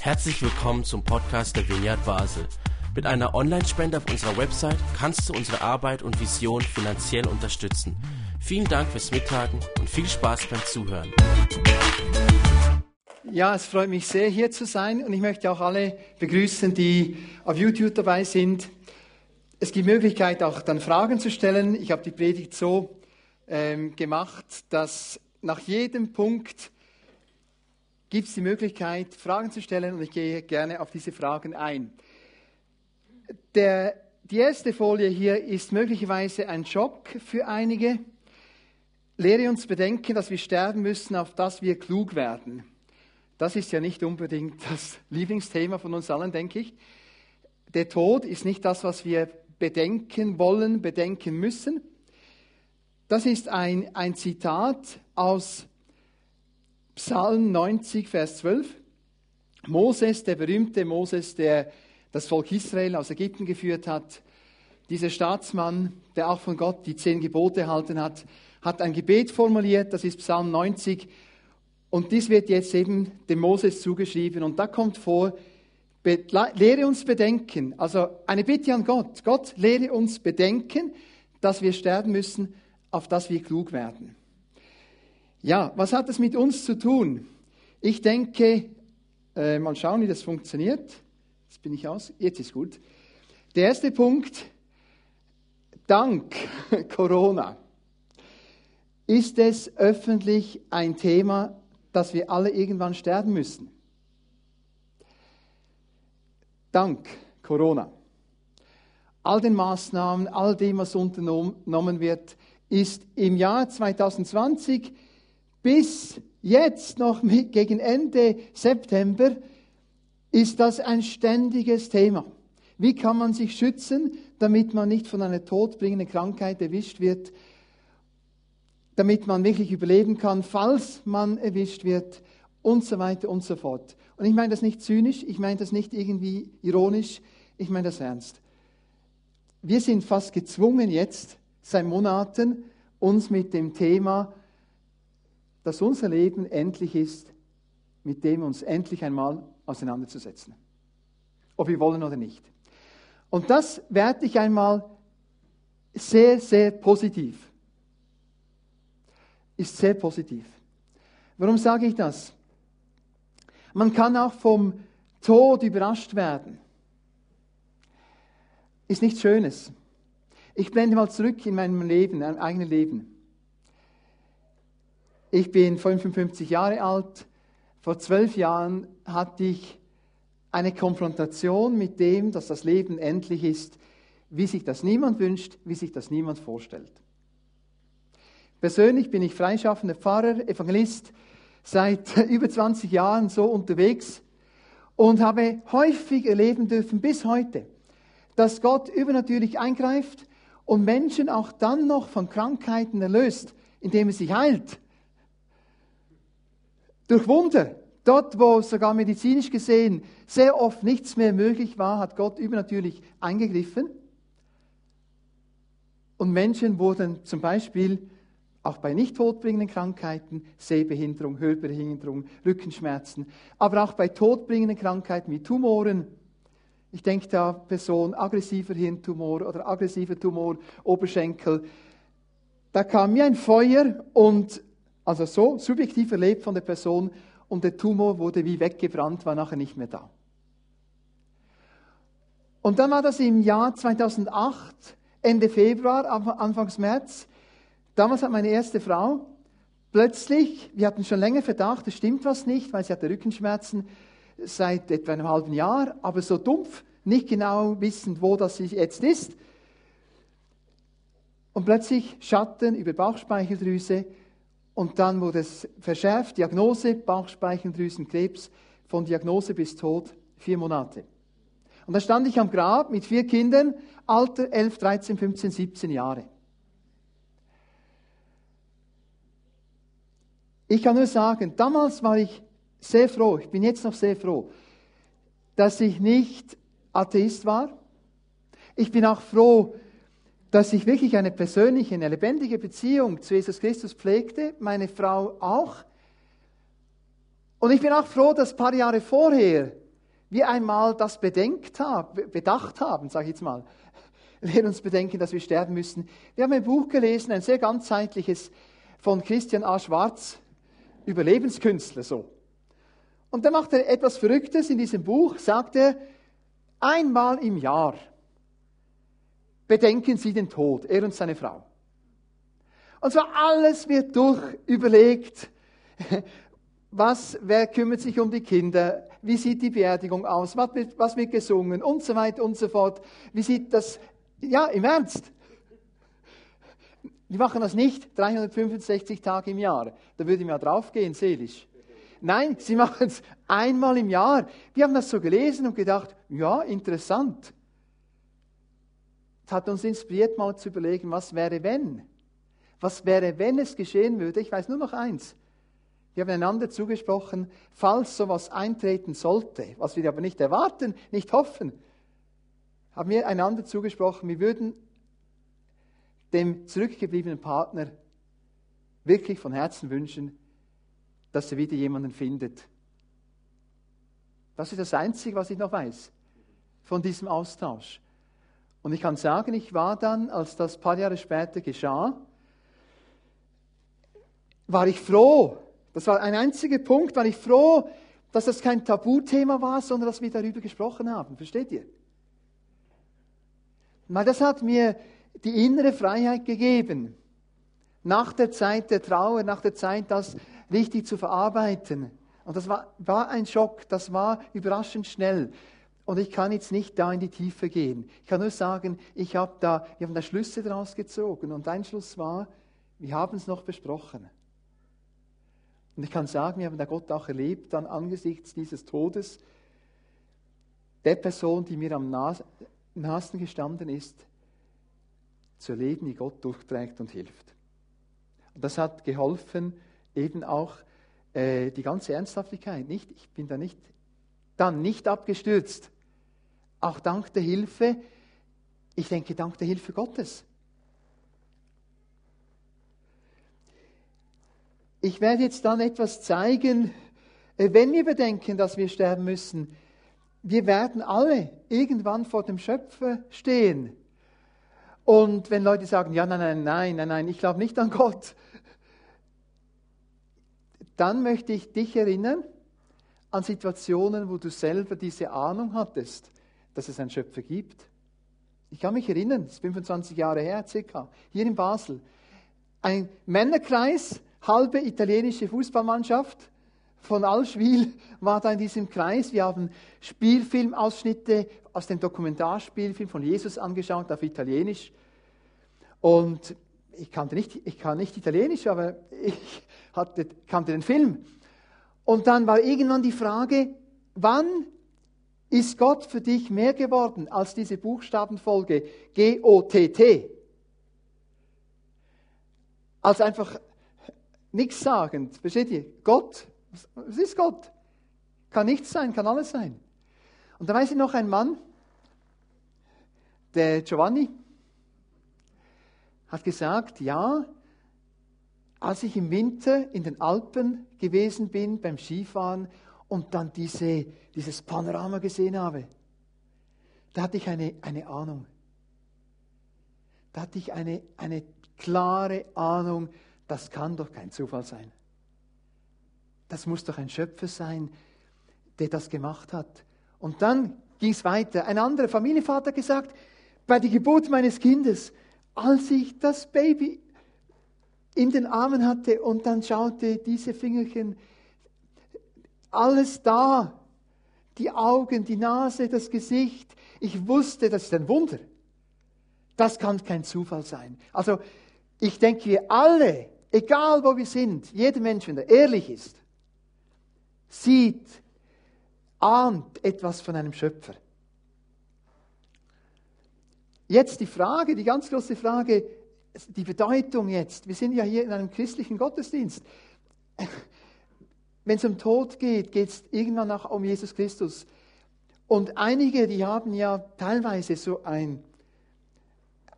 Herzlich willkommen zum Podcast der Vineyard Basel. Mit einer Online-Spende auf unserer Website kannst du unsere Arbeit und Vision finanziell unterstützen. Vielen Dank fürs Mittagen und viel Spaß beim Zuhören. Ja, es freut mich sehr, hier zu sein und ich möchte auch alle begrüßen, die auf YouTube dabei sind. Es gibt Möglichkeit, auch dann Fragen zu stellen. Ich habe die Predigt so ähm, gemacht, dass nach jedem Punkt gibt es die Möglichkeit, Fragen zu stellen und ich gehe gerne auf diese Fragen ein. Der, die erste Folie hier ist möglicherweise ein Schock für einige. Lehre uns bedenken, dass wir sterben müssen, auf dass wir klug werden. Das ist ja nicht unbedingt das Lieblingsthema von uns allen, denke ich. Der Tod ist nicht das, was wir bedenken wollen, bedenken müssen. Das ist ein, ein Zitat aus Psalm 90, Vers 12. Moses, der berühmte Moses, der das Volk Israel aus Ägypten geführt hat, dieser Staatsmann, der auch von Gott die zehn Gebote erhalten hat, hat ein Gebet formuliert, das ist Psalm 90. Und dies wird jetzt eben dem Moses zugeschrieben. Und da kommt vor, lehre uns bedenken, also eine Bitte an Gott. Gott, lehre uns bedenken, dass wir sterben müssen, auf dass wir klug werden. Ja, was hat das mit uns zu tun? Ich denke, äh, mal schauen, wie das funktioniert. Jetzt bin ich aus. Jetzt ist gut. Der erste Punkt, dank Corona ist es öffentlich ein Thema, dass wir alle irgendwann sterben müssen. Dank Corona. All den Maßnahmen, all dem, was unternommen wird, ist im Jahr 2020 bis jetzt noch gegen Ende September ist das ein ständiges Thema. Wie kann man sich schützen, damit man nicht von einer todbringenden Krankheit erwischt wird, damit man wirklich überleben kann, falls man erwischt wird und so weiter und so fort. Und ich meine das nicht zynisch, ich meine das nicht irgendwie ironisch, ich meine das ernst. Wir sind fast gezwungen jetzt, seit Monaten, uns mit dem Thema dass unser Leben endlich ist, mit dem uns endlich einmal auseinanderzusetzen. Ob wir wollen oder nicht. Und das werte ich einmal sehr, sehr positiv. Ist sehr positiv. Warum sage ich das? Man kann auch vom Tod überrascht werden. Ist nichts Schönes. Ich blende mal zurück in meinem Leben, in meinem eigenen Leben. Ich bin 55 Jahre alt. Vor zwölf Jahren hatte ich eine Konfrontation mit dem, dass das Leben endlich ist, wie sich das niemand wünscht, wie sich das niemand vorstellt. Persönlich bin ich freischaffender Pfarrer, Evangelist, seit über 20 Jahren so unterwegs und habe häufig erleben dürfen bis heute, dass Gott übernatürlich eingreift und Menschen auch dann noch von Krankheiten erlöst, indem er sie heilt. Durch Wunder, dort wo sogar medizinisch gesehen sehr oft nichts mehr möglich war, hat Gott übernatürlich eingegriffen. Und Menschen wurden zum Beispiel auch bei nicht todbringenden Krankheiten, Sehbehinderung, Hörbehinderung, Rückenschmerzen, aber auch bei todbringenden Krankheiten wie Tumoren. Ich denke da Person aggressiver Hirntumor oder aggressiver Tumor, Oberschenkel. Da kam mir ein Feuer und also so subjektiv erlebt von der Person und der Tumor wurde wie weggebrannt, war nachher nicht mehr da. Und dann war das im Jahr 2008, Ende Februar, Anfangs März. Damals hat meine erste Frau plötzlich, wir hatten schon länger Verdacht, es stimmt was nicht, weil sie hatte Rückenschmerzen seit etwa einem halben Jahr, aber so dumpf, nicht genau wissend, wo das jetzt ist. Und plötzlich Schatten über Bauchspeicheldrüse, und dann wurde es verschärft, Diagnose, Bauchspeicheldrüsenkrebs, von Diagnose bis Tod vier Monate. Und da stand ich am Grab mit vier Kindern, Alter 11, 13, 15, 17 Jahre. Ich kann nur sagen, damals war ich sehr froh, ich bin jetzt noch sehr froh, dass ich nicht Atheist war. Ich bin auch froh, dass ich wirklich eine persönliche, eine lebendige Beziehung zu Jesus Christus pflegte, meine Frau auch. Und ich bin auch froh, dass ein paar Jahre vorher wir einmal das bedenkt haben, bedacht haben, sage ich jetzt mal. Wir uns bedenken, dass wir sterben müssen. Wir haben ein Buch gelesen, ein sehr ganzheitliches von Christian A. Schwarz, Überlebenskünstler so. Und da macht er etwas Verrücktes in diesem Buch, sagt er, einmal im Jahr bedenken Sie den Tod, er und seine Frau. Und zwar alles wird durch überlegt. Was, wer kümmert sich um die Kinder? Wie sieht die Beerdigung aus? Was wird, was wird gesungen? Und so weiter und so fort. Wie sieht das? Ja, im Ernst. Die machen das nicht 365 Tage im Jahr. Da würde ich mal draufgehen, seelisch. Nein, sie machen es einmal im Jahr. Wir haben das so gelesen und gedacht, ja, interessant. Das hat uns inspiriert, mal zu überlegen, was wäre, wenn? Was wäre, wenn es geschehen würde? Ich weiß nur noch eins. Wir haben einander zugesprochen, falls sowas eintreten sollte, was wir aber nicht erwarten, nicht hoffen, haben wir einander zugesprochen, wir würden dem zurückgebliebenen Partner wirklich von Herzen wünschen, dass er wieder jemanden findet. Das ist das Einzige, was ich noch weiß von diesem Austausch. Und ich kann sagen, ich war dann, als das ein paar Jahre später geschah, war ich froh. Das war ein einziger Punkt, war ich froh, dass das kein Tabuthema war, sondern dass wir darüber gesprochen haben. Versteht ihr? Weil das hat mir die innere Freiheit gegeben, nach der Zeit der Trauer, nach der Zeit, das richtig zu verarbeiten. Und das war, war ein Schock, das war überraschend schnell. Und ich kann jetzt nicht da in die Tiefe gehen. Ich kann nur sagen, ich habe da, wir haben da Schlüsse daraus gezogen. Und ein Schluss war, wir haben es noch besprochen. Und ich kann sagen, wir haben da Gott auch erlebt, dann angesichts dieses Todes, der Person, die mir am nahesten gestanden ist, zu erleben, wie Gott durchträgt und hilft. Und das hat geholfen, eben auch äh, die ganze Ernsthaftigkeit. Nicht, ich bin da nicht, dann nicht abgestürzt. Auch dank der Hilfe, ich denke, dank der Hilfe Gottes. Ich werde jetzt dann etwas zeigen, äh, wenn wir bedenken, dass wir sterben müssen. Wir werden alle irgendwann vor dem Schöpfer stehen. Und wenn Leute sagen, ja, nein, nein, nein, nein, nein, ich glaube nicht an Gott, dann möchte ich dich erinnern an Situationen, wo du selber diese Ahnung hattest, dass es einen Schöpfer gibt. Ich kann mich erinnern, das ist 25 Jahre her circa, hier in Basel. Ein Männerkreis, halbe italienische Fußballmannschaft von Allschwil war da in diesem Kreis. Wir haben Spielfilmausschnitte aus dem Dokumentarspielfilm von Jesus angeschaut auf Italienisch. Und ich kannte nicht, ich kann nicht Italienisch, aber ich hatte, kannte den Film. Und dann war irgendwann die Frage, wann ist Gott für dich mehr geworden als diese Buchstabenfolge G-O-T-T? Als einfach nichts sagend. Versteht ihr? Gott, was ist Gott? Kann nichts sein, kann alles sein. Und da weiß ich noch ein Mann, der Giovanni, hat gesagt, ja, als ich im Winter in den Alpen gewesen bin beim Skifahren und dann diese, dieses Panorama gesehen habe, da hatte ich eine, eine Ahnung. Da hatte ich eine, eine klare Ahnung, das kann doch kein Zufall sein. Das muss doch ein Schöpfer sein, der das gemacht hat. Und dann ging es weiter. Ein anderer Familienvater gesagt, bei der Geburt meines Kindes, als ich das Baby in den Armen hatte und dann schaute diese Fingerchen, alles da, die Augen, die Nase, das Gesicht, ich wusste, das ist ein Wunder. Das kann kein Zufall sein. Also ich denke, wir alle, egal wo wir sind, jeder Mensch, wenn er ehrlich ist, sieht, ahnt etwas von einem Schöpfer. Jetzt die Frage, die ganz große Frage, die Bedeutung jetzt. Wir sind ja hier in einem christlichen Gottesdienst. Wenn es um Tod geht, geht es irgendwann auch um Jesus Christus. Und einige, die haben ja teilweise so ein,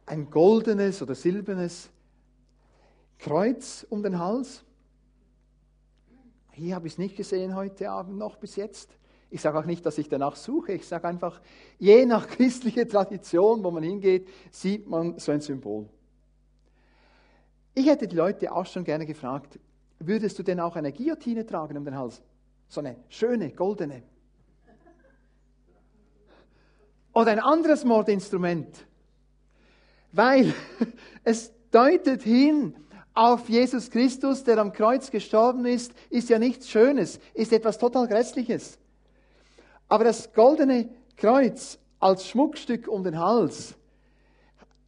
ein goldenes oder silbernes Kreuz um den Hals. Hier habe ich es nicht gesehen heute Abend noch bis jetzt. Ich sage auch nicht, dass ich danach suche. Ich sage einfach, je nach christlicher Tradition, wo man hingeht, sieht man so ein Symbol. Ich hätte die Leute auch schon gerne gefragt, würdest du denn auch eine Guillotine tragen um den Hals? So eine schöne, goldene. Oder ein anderes Mordinstrument. Weil es deutet hin auf Jesus Christus, der am Kreuz gestorben ist, ist ja nichts Schönes, ist etwas total Grässliches. Aber das goldene Kreuz als Schmuckstück um den Hals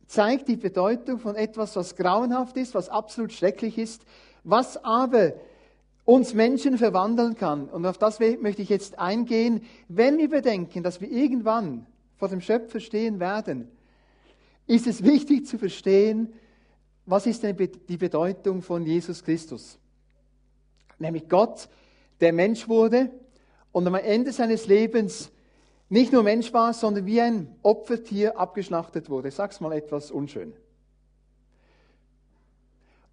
zeigt die Bedeutung von etwas, was grauenhaft ist, was absolut schrecklich ist, was aber uns Menschen verwandeln kann. Und auf das möchte ich jetzt eingehen, wenn wir bedenken, dass wir irgendwann vor dem Schöpfer stehen werden, ist es wichtig zu verstehen, was ist denn die Bedeutung von Jesus Christus? Nämlich Gott, der Mensch wurde und am Ende seines Lebens nicht nur Mensch war, sondern wie ein Opfertier abgeschlachtet wurde. Ich sag's mal etwas unschön.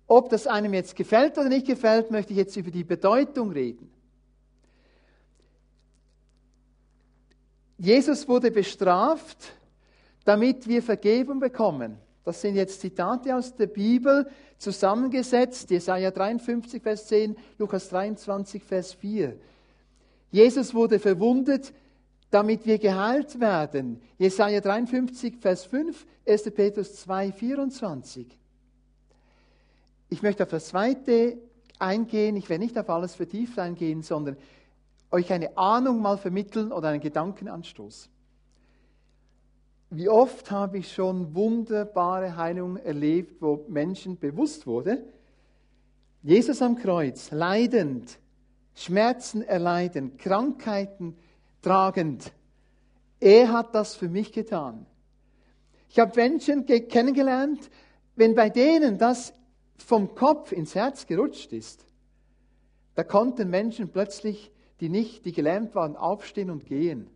Ob das einem jetzt gefällt oder nicht gefällt, möchte ich jetzt über die Bedeutung reden. Jesus wurde bestraft, damit wir Vergebung bekommen. Das sind jetzt Zitate aus der Bibel zusammengesetzt. Jesaja 53, Vers 10, Lukas 23, Vers 4. Jesus wurde verwundet, damit wir geheilt werden. Jesaja 53, Vers 5, 1. Petrus 2, 24. Ich möchte auf das zweite eingehen. Ich werde nicht auf alles vertieft eingehen, sondern euch eine Ahnung mal vermitteln oder einen Gedankenanstoß. Wie oft habe ich schon wunderbare Heilungen erlebt, wo Menschen bewusst wurde, Jesus am Kreuz, leidend, Schmerzen erleiden, Krankheiten tragend. Er hat das für mich getan. Ich habe Menschen kennengelernt, wenn bei denen das vom Kopf ins Herz gerutscht ist, da konnten Menschen plötzlich, die nicht, die gelähmt waren, aufstehen und gehen.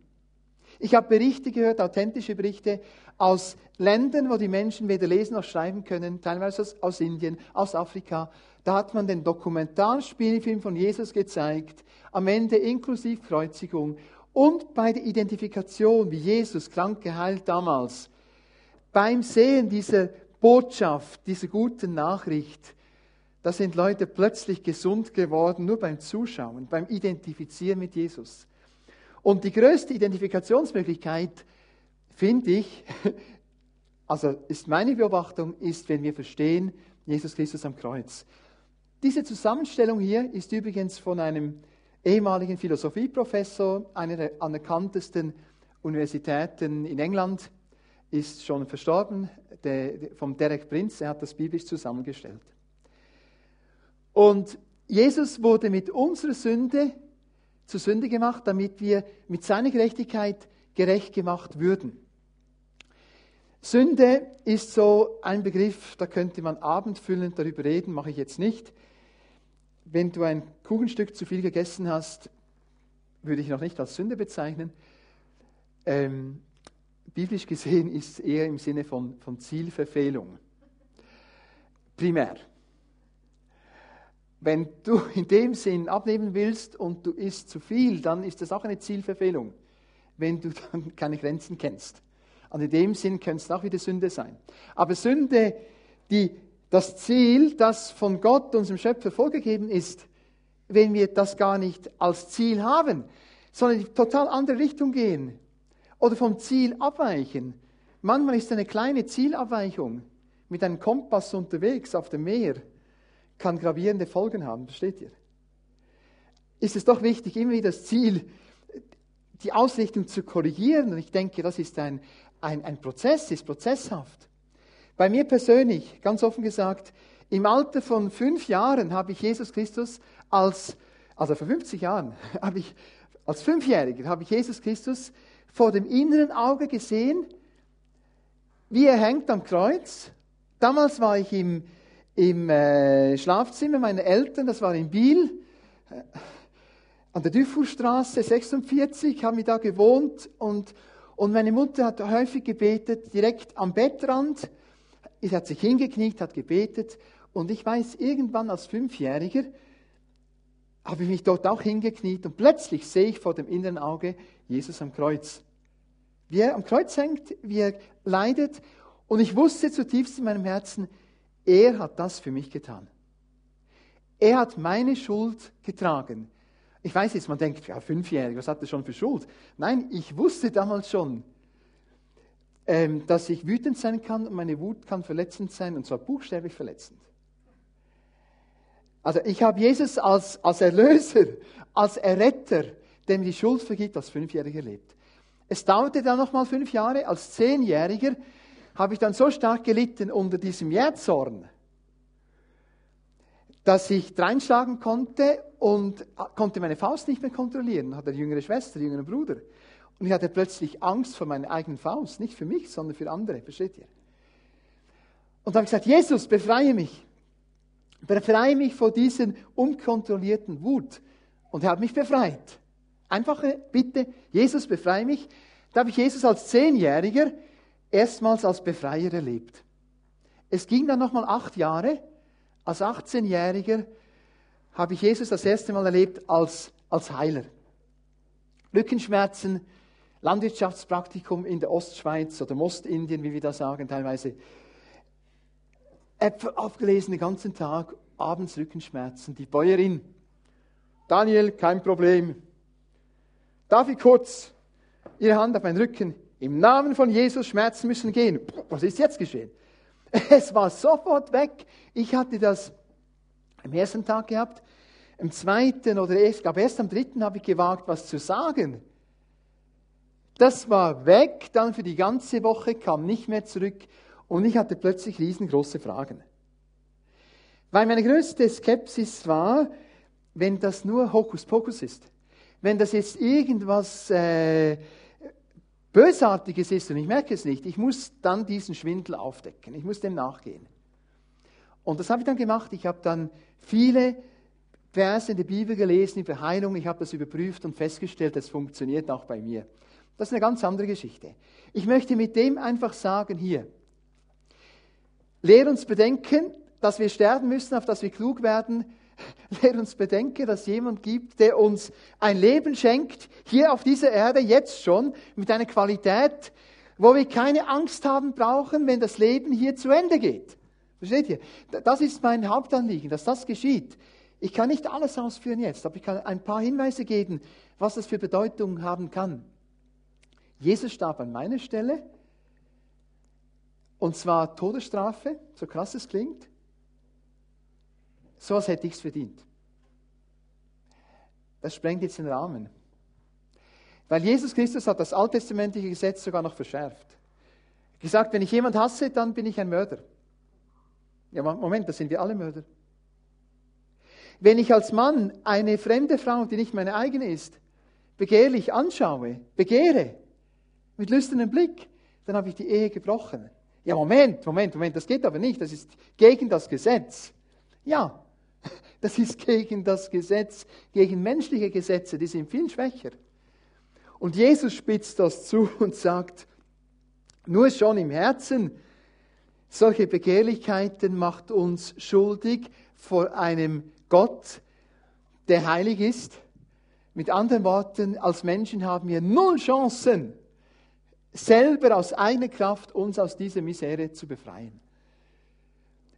Ich habe Berichte gehört, authentische Berichte aus Ländern, wo die Menschen weder lesen noch schreiben können, teilweise aus, aus Indien, aus Afrika. Da hat man den Dokumentarspielfilm von Jesus gezeigt, am Ende inklusive Kreuzigung und bei der Identifikation, wie Jesus krank geheilt damals, beim Sehen dieser Botschaft, dieser guten Nachricht, da sind Leute plötzlich gesund geworden, nur beim Zuschauen, beim Identifizieren mit Jesus. Und die größte Identifikationsmöglichkeit, finde ich, also ist meine Beobachtung, ist, wenn wir verstehen, Jesus Christus am Kreuz. Diese Zusammenstellung hier ist übrigens von einem ehemaligen Philosophieprofessor einer der anerkanntesten Universitäten in England, ist schon verstorben, der, vom Derek Prince, er hat das biblisch zusammengestellt. Und Jesus wurde mit unserer Sünde zur Sünde gemacht, damit wir mit seiner Gerechtigkeit gerecht gemacht würden. Sünde ist so ein Begriff, da könnte man abendfüllend darüber reden, mache ich jetzt nicht. Wenn du ein Kuchenstück zu viel gegessen hast, würde ich noch nicht als Sünde bezeichnen. Ähm, biblisch gesehen ist es eher im Sinne von, von Zielverfehlung. Primär. Wenn du in dem Sinn abnehmen willst und du isst zu viel, dann ist das auch eine Zielverfehlung, wenn du dann keine Grenzen kennst. Und in dem Sinn könnte es auch wieder Sünde sein. Aber Sünde, die das Ziel, das von Gott, unserem Schöpfer, vorgegeben ist, wenn wir das gar nicht als Ziel haben, sondern in total andere Richtung gehen oder vom Ziel abweichen. Manchmal ist eine kleine Zielabweichung mit einem Kompass unterwegs auf dem Meer kann gravierende Folgen haben, versteht ihr? Ist es doch wichtig, immer wieder das Ziel, die Ausrichtung zu korrigieren. Und ich denke, das ist ein, ein, ein Prozess, ist prozesshaft. Bei mir persönlich, ganz offen gesagt, im Alter von fünf Jahren habe ich Jesus Christus als, also vor 50 Jahren, habe ich, als Fünfjähriger habe ich Jesus Christus vor dem inneren Auge gesehen, wie er hängt am Kreuz. Damals war ich im, im äh, Schlafzimmer meiner Eltern, das war in Biel, äh, an der Dufourstraße 46, haben wir da gewohnt und, und meine Mutter hat häufig gebetet, direkt am Bettrand. Sie hat sich hingekniet, hat gebetet und ich weiß, irgendwann als Fünfjähriger habe ich mich dort auch hingekniet und plötzlich sehe ich vor dem inneren Auge Jesus am Kreuz. Wie er am Kreuz hängt, wie er leidet. Und ich wusste zutiefst in meinem Herzen, er hat das für mich getan. Er hat meine Schuld getragen. Ich weiß jetzt, man denkt, ja, fünfjährig, was hat er schon für Schuld? Nein, ich wusste damals schon, ähm, dass ich wütend sein kann und meine Wut kann verletzend sein, und zwar buchstäblich verletzend. Also ich habe Jesus als, als Erlöser, als Erretter, der mir die Schuld vergibt, als Fünfjähriger erlebt. Es dauerte dann nochmal fünf Jahre. Als Zehnjähriger habe ich dann so stark gelitten unter diesem Jähzorn, dass ich dreinschlagen konnte und konnte meine Faust nicht mehr kontrollieren. Hatte eine jüngere Schwester, einen jüngeren Bruder. Und ich hatte plötzlich Angst vor meiner eigenen Faust. Nicht für mich, sondern für andere. Versteht ihr? Und da habe ich gesagt, Jesus, befreie mich. Befreie mich vor diesen unkontrollierten Wut. Und er hat mich befreit. Einfache Bitte, Jesus, befreie mich. Da habe ich Jesus als Zehnjähriger erstmals als Befreier erlebt. Es ging dann nochmal acht Jahre. Als 18-Jähriger habe ich Jesus das erste Mal erlebt als, als Heiler. Rückenschmerzen, Landwirtschaftspraktikum in der Ostschweiz oder Ostindien, wie wir da sagen, teilweise. Äpfel aufgelesen den ganzen Tag, abends Rückenschmerzen. Die Bäuerin, Daniel, kein Problem. Darf ich kurz Ihre Hand auf meinen Rücken? Im Namen von Jesus, Schmerzen müssen gehen. Was ist jetzt geschehen? Es war sofort weg. Ich hatte das am ersten Tag gehabt. Am zweiten oder ich glaube erst am dritten habe ich gewagt, was zu sagen. Das war weg, dann für die ganze Woche, kam nicht mehr zurück und ich hatte plötzlich riesengroße Fragen. Weil meine größte Skepsis war, wenn das nur Hokuspokus ist. Wenn das jetzt irgendwas äh, Bösartiges ist und ich merke es nicht, ich muss dann diesen Schwindel aufdecken. Ich muss dem nachgehen. Und das habe ich dann gemacht. Ich habe dann viele Verse in der Bibel gelesen über Heilung. Ich habe das überprüft und festgestellt, es funktioniert auch bei mir. Das ist eine ganz andere Geschichte. Ich möchte mit dem einfach sagen hier, lehr uns bedenken, dass wir sterben müssen, auf dass wir klug werden. Lehr uns bedenken, dass jemand gibt, der uns ein Leben schenkt, hier auf dieser Erde, jetzt schon, mit einer Qualität, wo wir keine Angst haben brauchen, wenn das Leben hier zu Ende geht. Versteht ihr? Das ist mein Hauptanliegen, dass das geschieht. Ich kann nicht alles ausführen jetzt, aber ich kann ein paar Hinweise geben, was das für Bedeutung haben kann. Jesus starb an meiner Stelle, und zwar Todesstrafe, so krass es klingt. So als hätte ich es verdient. Das sprengt jetzt den Rahmen. Weil Jesus Christus hat das alttestamentliche Gesetz sogar noch verschärft. Gesagt, wenn ich jemand hasse, dann bin ich ein Mörder. Ja, Moment, da sind wir alle Mörder. Wenn ich als Mann eine fremde Frau, die nicht meine eigene ist, begehrlich anschaue, begehre, mit lüsternem Blick, dann habe ich die Ehe gebrochen. Ja, Moment, Moment, Moment, das geht aber nicht, das ist gegen das Gesetz. Ja, das ist gegen das Gesetz, gegen menschliche Gesetze, die sind viel schwächer. Und Jesus spitzt das zu und sagt, nur schon im Herzen solche Begehrlichkeiten macht uns schuldig vor einem Gott, der heilig ist. Mit anderen Worten, als Menschen haben wir null Chancen, selber aus eigener Kraft uns aus dieser Misere zu befreien.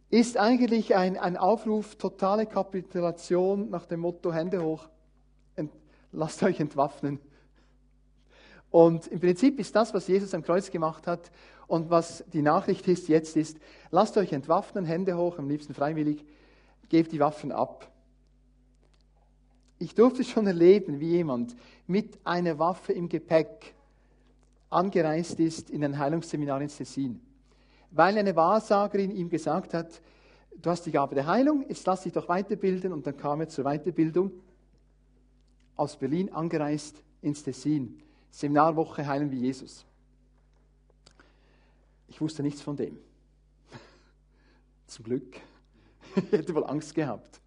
Ist eigentlich ein, ein Aufruf, totale Kapitulation nach dem Motto Hände hoch, ent, lasst euch entwaffnen. Und im Prinzip ist das, was Jesus am Kreuz gemacht hat und was die Nachricht ist jetzt ist, lasst euch entwaffnen, Hände hoch, am liebsten freiwillig, gebt die Waffen ab. Ich durfte schon erleben, wie jemand mit einer Waffe im Gepäck angereist ist in ein Heilungsseminar in Tessin, weil eine Wahrsagerin ihm gesagt hat, du hast die Gabe der Heilung, jetzt lass dich doch weiterbilden und dann kam er zur Weiterbildung aus Berlin angereist ins Tessin. Seminarwoche Heilen wie Jesus. Ich wusste nichts von dem. Zum Glück. Ich hätte wohl Angst gehabt.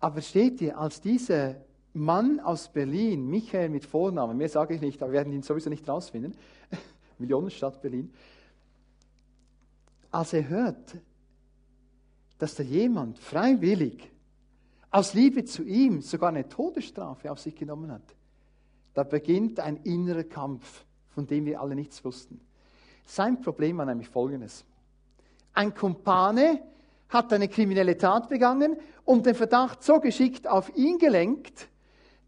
Aber steht ihr, als dieser Mann aus Berlin, Michael mit Vornamen, mehr sage ich nicht, aber wir werden ihn sowieso nicht rausfinden, Millionenstadt Berlin, als er hört, dass da jemand freiwillig aus Liebe zu ihm sogar eine Todesstrafe auf sich genommen hat, da beginnt ein innerer Kampf, von dem wir alle nichts wussten. Sein Problem war nämlich folgendes. Ein Kumpane hat eine kriminelle Tat begangen und den Verdacht so geschickt auf ihn gelenkt,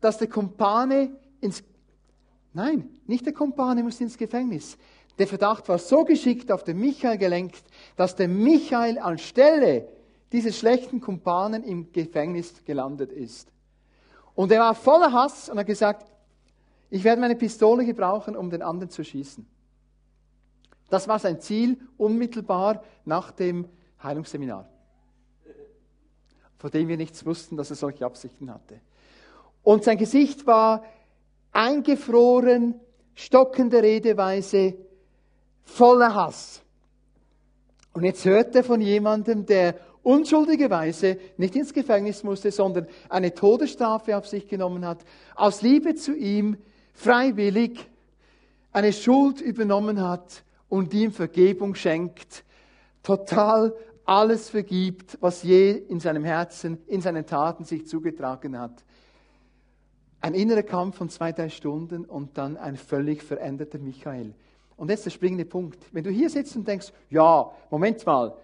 dass der Kumpane ins Nein, nicht der Kumpane muss ins Gefängnis. Der Verdacht war so geschickt auf den Michael gelenkt, dass der Michael anstelle dieses schlechten Kumpanen im Gefängnis gelandet ist. Und er war voller Hass und hat gesagt, ich werde meine Pistole gebrauchen, um den anderen zu schießen. Das war sein Ziel unmittelbar nach dem Heilungsseminar, von dem wir nichts wussten, dass er solche Absichten hatte. Und sein Gesicht war eingefroren, stockende Redeweise, voller Hass. Und jetzt hört er von jemandem, der unschuldigerweise nicht ins Gefängnis musste, sondern eine Todesstrafe auf sich genommen hat, aus Liebe zu ihm freiwillig eine Schuld übernommen hat und ihm Vergebung schenkt, total alles vergibt, was je in seinem Herzen, in seinen Taten sich zugetragen hat. Ein innerer Kampf von zwei, drei Stunden und dann ein völlig veränderter Michael. Und jetzt der springende Punkt. Wenn du hier sitzt und denkst, ja, Moment mal,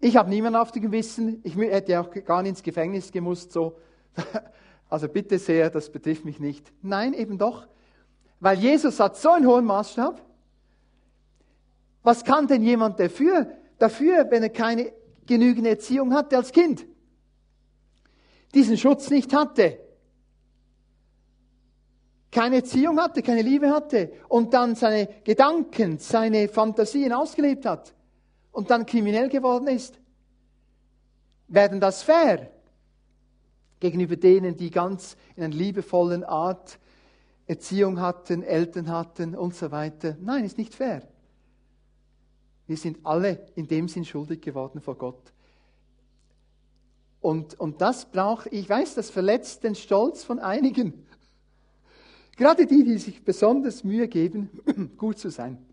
ich habe niemanden auf dem Gewissen, ich hätte auch gar nicht ins Gefängnis gemusst, so. Also bitte sehr, das betrifft mich nicht. Nein, eben doch. Weil Jesus hat so einen hohen Maßstab. Was kann denn jemand dafür, dafür, wenn er keine genügende Erziehung hatte als Kind? Diesen Schutz nicht hatte. Keine Erziehung hatte, keine Liebe hatte und dann seine Gedanken, seine Fantasien ausgelebt hat und dann kriminell geworden ist. Werden das fair gegenüber denen, die ganz in einer liebevollen Art Erziehung hatten, Eltern hatten und so weiter? Nein, ist nicht fair. Wir sind alle in dem Sinn schuldig geworden vor Gott. Und, und das braucht, ich weiß, das verletzt den Stolz von einigen. Gerade die, die sich besonders Mühe geben, gut zu sein.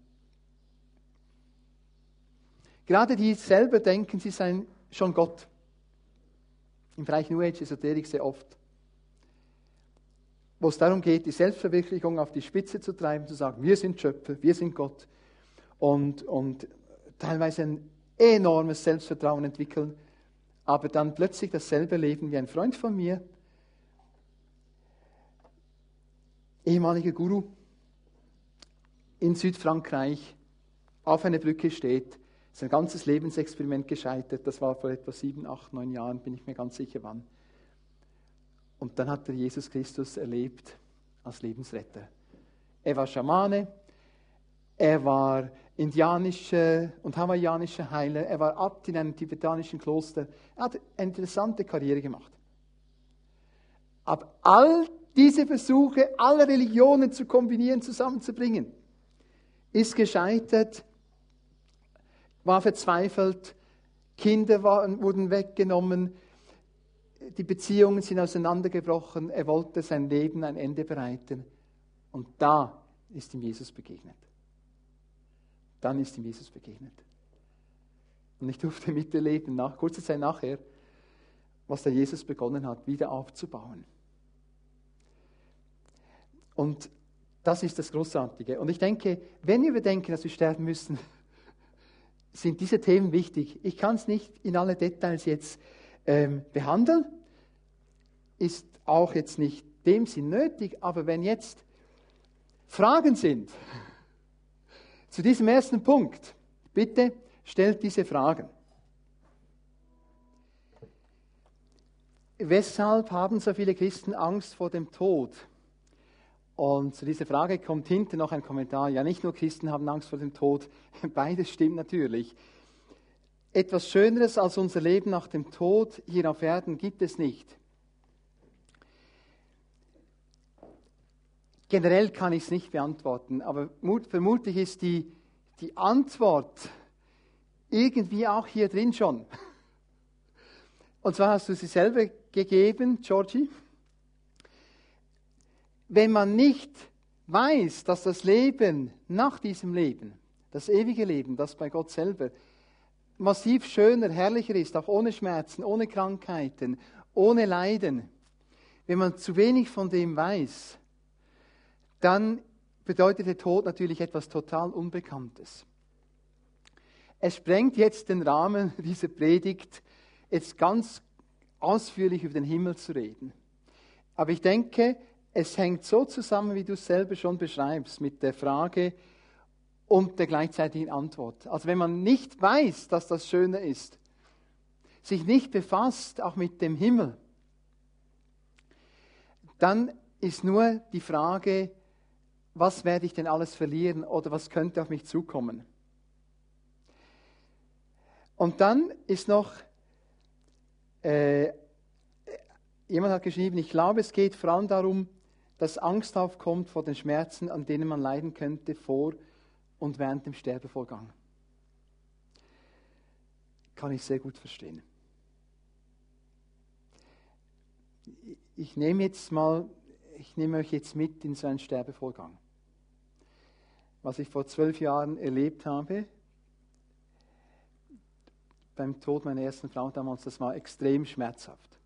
Gerade die selber denken, sie seien schon Gott. Im Bereich New Age Esoterik sehr oft. Wo es darum geht, die Selbstverwirklichung auf die Spitze zu treiben, zu sagen, wir sind Schöpfer, wir sind Gott. Und, und teilweise ein enormes Selbstvertrauen entwickeln, aber dann plötzlich dasselbe Leben wie ein Freund von mir, ehemaliger Guru in Südfrankreich, auf einer Brücke steht, sein ganzes Lebensexperiment gescheitert. Das war vor etwa sieben, acht, neun Jahren, bin ich mir ganz sicher wann. Und dann hat er Jesus Christus erlebt als Lebensretter. Er war Schamane, er war indianischer und hawaiianischer Heiler, er war Abt in einem tibetanischen Kloster. Er hat eine interessante Karriere gemacht. Aber all diese Versuche, alle Religionen zu kombinieren, zusammenzubringen, ist gescheitert war verzweifelt, Kinder waren, wurden weggenommen, die Beziehungen sind auseinandergebrochen, er wollte sein Leben ein Ende bereiten. Und da ist ihm Jesus begegnet. Dann ist ihm Jesus begegnet. Und ich durfte miterleben, nach, kurze Zeit nachher, was der Jesus begonnen hat, wieder aufzubauen. Und das ist das Großartige. Und ich denke, wenn wir bedenken, dass wir sterben müssen, sind diese Themen wichtig. Ich kann es nicht in alle Details jetzt ähm, behandeln, ist auch jetzt nicht dem Sinn nötig, aber wenn jetzt Fragen sind zu diesem ersten Punkt, bitte stellt diese Fragen. Weshalb haben so viele Christen Angst vor dem Tod? Und zu dieser Frage kommt hinten noch ein Kommentar. Ja, nicht nur Christen haben Angst vor dem Tod, beides stimmt natürlich. Etwas Schöneres als unser Leben nach dem Tod hier auf Erden gibt es nicht. Generell kann ich es nicht beantworten, aber vermutlich ist die, die Antwort irgendwie auch hier drin schon. Und zwar hast du sie selber gegeben, Georgie wenn man nicht weiß, dass das Leben nach diesem Leben, das ewige Leben, das bei Gott selber, massiv schöner, herrlicher ist, auch ohne Schmerzen, ohne Krankheiten, ohne Leiden, wenn man zu wenig von dem weiß, dann bedeutet der Tod natürlich etwas total Unbekanntes. Es sprengt jetzt den Rahmen dieser Predigt, jetzt ganz ausführlich über den Himmel zu reden. Aber ich denke, es hängt so zusammen, wie du es selber schon beschreibst, mit der Frage und der gleichzeitigen Antwort. Also wenn man nicht weiß, dass das Schöne ist, sich nicht befasst, auch mit dem Himmel, dann ist nur die Frage, was werde ich denn alles verlieren oder was könnte auf mich zukommen. Und dann ist noch, äh, jemand hat geschrieben, ich glaube, es geht vor allem darum, dass Angst aufkommt vor den Schmerzen, an denen man leiden könnte vor und während dem Sterbevorgang. Kann ich sehr gut verstehen. Ich nehme jetzt mal, ich nehme euch jetzt mit in so einen Sterbevorgang. Was ich vor zwölf Jahren erlebt habe, beim Tod meiner ersten Frau damals, das war extrem schmerzhaft.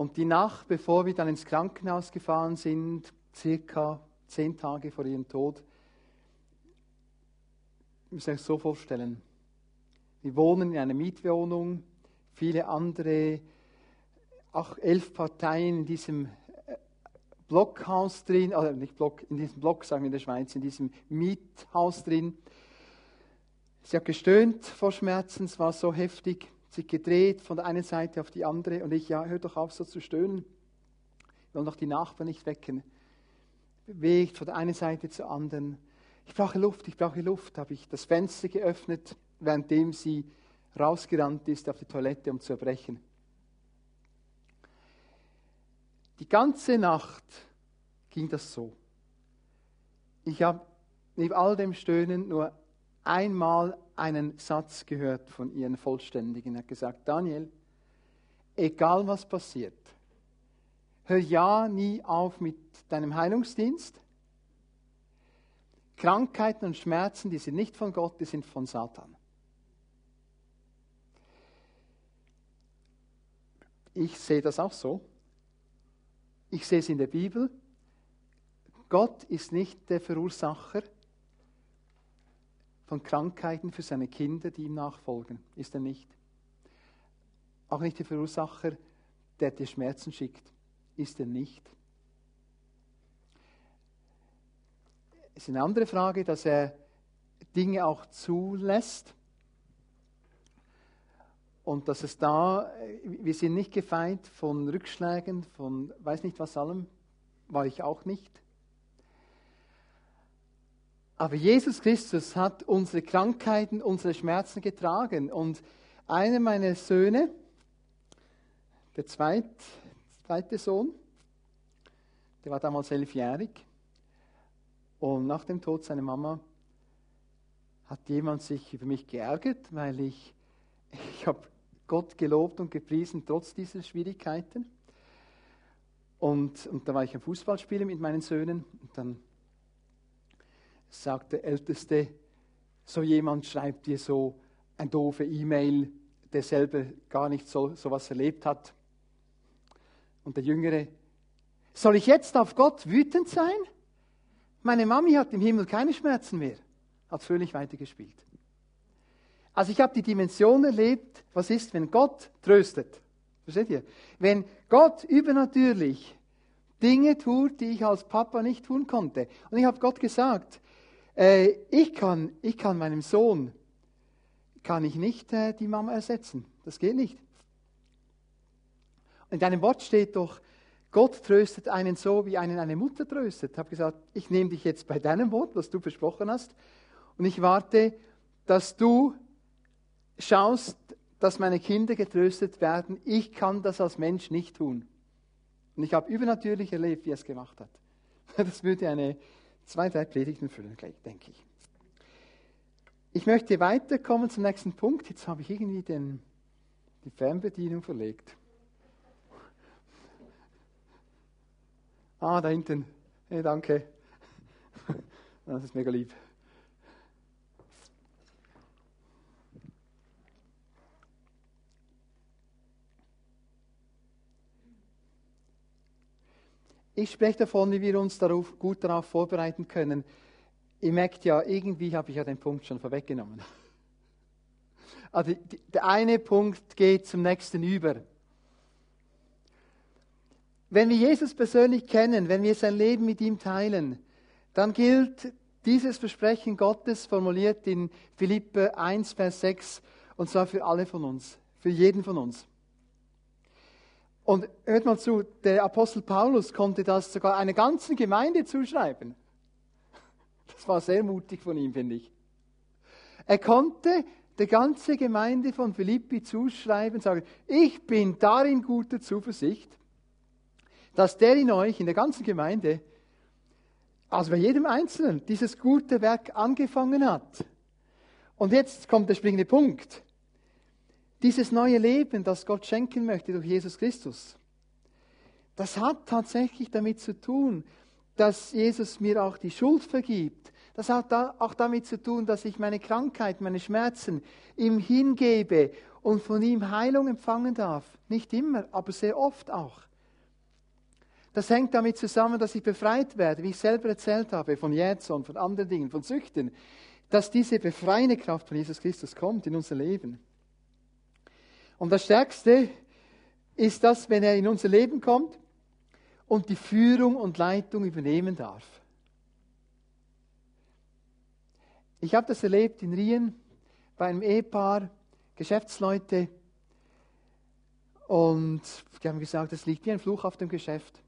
Und die Nacht, bevor wir dann ins Krankenhaus gefahren sind, circa zehn Tage vor ihrem Tod, müsst ihr euch so vorstellen. Wir wohnen in einer Mietwohnung, viele andere, auch elf Parteien in diesem äh, Blockhaus drin, oder nicht Block, in diesem Block, sagen wir in der Schweiz, in diesem Miethaus drin. Sie hat gestöhnt vor Schmerzen, es war so heftig sich gedreht von der einen Seite auf die andere und ich, ja, hör doch auf so zu stöhnen. Ich will noch die Nachbarn nicht wecken. Bewegt von der einen Seite zur anderen. Ich brauche Luft, ich brauche Luft, habe ich das Fenster geöffnet, währenddem sie rausgerannt ist auf die Toilette, um zu erbrechen. Die ganze Nacht ging das so. Ich habe neben all dem Stöhnen nur einmal einen Satz gehört von ihren Vollständigen. Er hat gesagt, Daniel, egal was passiert, hör ja nie auf mit deinem Heilungsdienst. Krankheiten und Schmerzen, die sind nicht von Gott, die sind von Satan. Ich sehe das auch so. Ich sehe es in der Bibel. Gott ist nicht der Verursacher von Krankheiten für seine Kinder, die ihm nachfolgen. Ist er nicht. Auch nicht der Verursacher, der dir Schmerzen schickt. Ist er nicht. Es ist eine andere Frage, dass er Dinge auch zulässt. Und dass es da, wir sind nicht gefeit von Rückschlägen, von weiß nicht was allem, war ich auch nicht. Aber Jesus Christus hat unsere Krankheiten, unsere Schmerzen getragen. Und einer meiner Söhne, der zweit, zweite Sohn, der war damals elfjährig. Und nach dem Tod seiner Mama hat jemand sich über mich geärgert, weil ich, ich habe Gott gelobt und gepriesen, trotz dieser Schwierigkeiten. Und, und da war ich am Fußballspielen mit meinen Söhnen. Und dann sagt der Älteste, so jemand schreibt dir so ein doofe E-Mail, der selber gar nicht so sowas erlebt hat. Und der Jüngere, soll ich jetzt auf Gott wütend sein? Meine Mami hat im Himmel keine Schmerzen mehr. Hat völlig weitergespielt. Also ich habe die Dimension erlebt, was ist, wenn Gott tröstet. Versteht ihr? Wenn Gott übernatürlich Dinge tut, die ich als Papa nicht tun konnte. Und ich habe Gott gesagt, äh, ich, kann, ich kann meinem Sohn, kann ich nicht äh, die Mama ersetzen. Das geht nicht. In deinem Wort steht doch, Gott tröstet einen so, wie einen eine Mutter tröstet. Ich habe gesagt, ich nehme dich jetzt bei deinem Wort, was du versprochen hast, und ich warte, dass du schaust, dass meine Kinder getröstet werden. Ich kann das als Mensch nicht tun. Und ich habe übernatürlich erlebt, wie er es gemacht hat. Das würde eine zwei, drei Predigten füllen, denke ich. Ich möchte weiterkommen zum nächsten Punkt. Jetzt habe ich irgendwie den, die Fernbedienung verlegt. Ah, da hinten. Hey, danke. Das ist mega lieb. Ich spreche davon, wie wir uns darauf, gut darauf vorbereiten können. Ihr merkt ja, irgendwie habe ich ja den Punkt schon vorweggenommen. Also der eine Punkt geht zum nächsten über. Wenn wir Jesus persönlich kennen, wenn wir sein Leben mit ihm teilen, dann gilt dieses Versprechen Gottes formuliert in Philippe 1, Vers 6, und zwar für alle von uns, für jeden von uns. Und hört mal zu, der Apostel Paulus konnte das sogar einer ganzen Gemeinde zuschreiben. Das war sehr mutig von ihm, finde ich. Er konnte der ganze Gemeinde von Philippi zuschreiben und sagen, ich bin darin guter Zuversicht, dass der in euch, in der ganzen Gemeinde, also bei jedem Einzelnen, dieses gute Werk angefangen hat. Und jetzt kommt der springende Punkt. Dieses neue Leben, das Gott schenken möchte durch Jesus Christus, das hat tatsächlich damit zu tun, dass Jesus mir auch die Schuld vergibt. Das hat auch damit zu tun, dass ich meine Krankheit, meine Schmerzen ihm hingebe und von ihm Heilung empfangen darf. Nicht immer, aber sehr oft auch. Das hängt damit zusammen, dass ich befreit werde, wie ich selber erzählt habe, von Jähzorn, von anderen Dingen, von Süchten, dass diese befreiende Kraft von Jesus Christus kommt in unser Leben. Und das Stärkste ist das, wenn er in unser Leben kommt und die Führung und Leitung übernehmen darf. Ich habe das erlebt in Rien bei einem Ehepaar, Geschäftsleute, und die haben gesagt, es liegt wie ein Fluch auf dem Geschäft.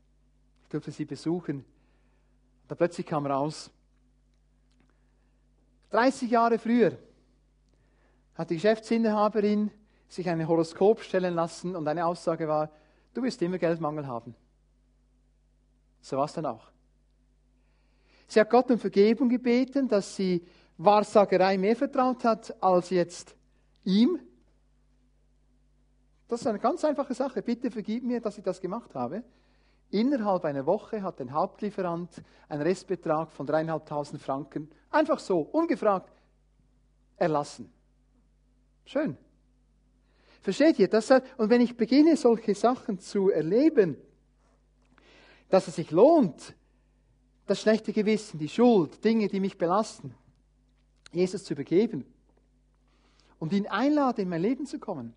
Ich durfte sie besuchen. Da plötzlich kam raus, 30 Jahre früher hat die Geschäftsinhaberin sich ein Horoskop stellen lassen und eine Aussage war, du wirst immer Geldmangel haben. So war es dann auch. Sie hat Gott um Vergebung gebeten, dass sie Wahrsagerei mehr vertraut hat als jetzt ihm. Das ist eine ganz einfache Sache. Bitte vergib mir, dass ich das gemacht habe. Innerhalb einer Woche hat ein Hauptlieferant einen Restbetrag von dreieinhalbtausend Franken einfach so, ungefragt, erlassen. Schön. Versteht ihr? Das, und wenn ich beginne, solche Sachen zu erleben, dass es sich lohnt, das schlechte Gewissen, die Schuld, Dinge, die mich belasten, Jesus zu übergeben und ihn einlade, in mein Leben zu kommen,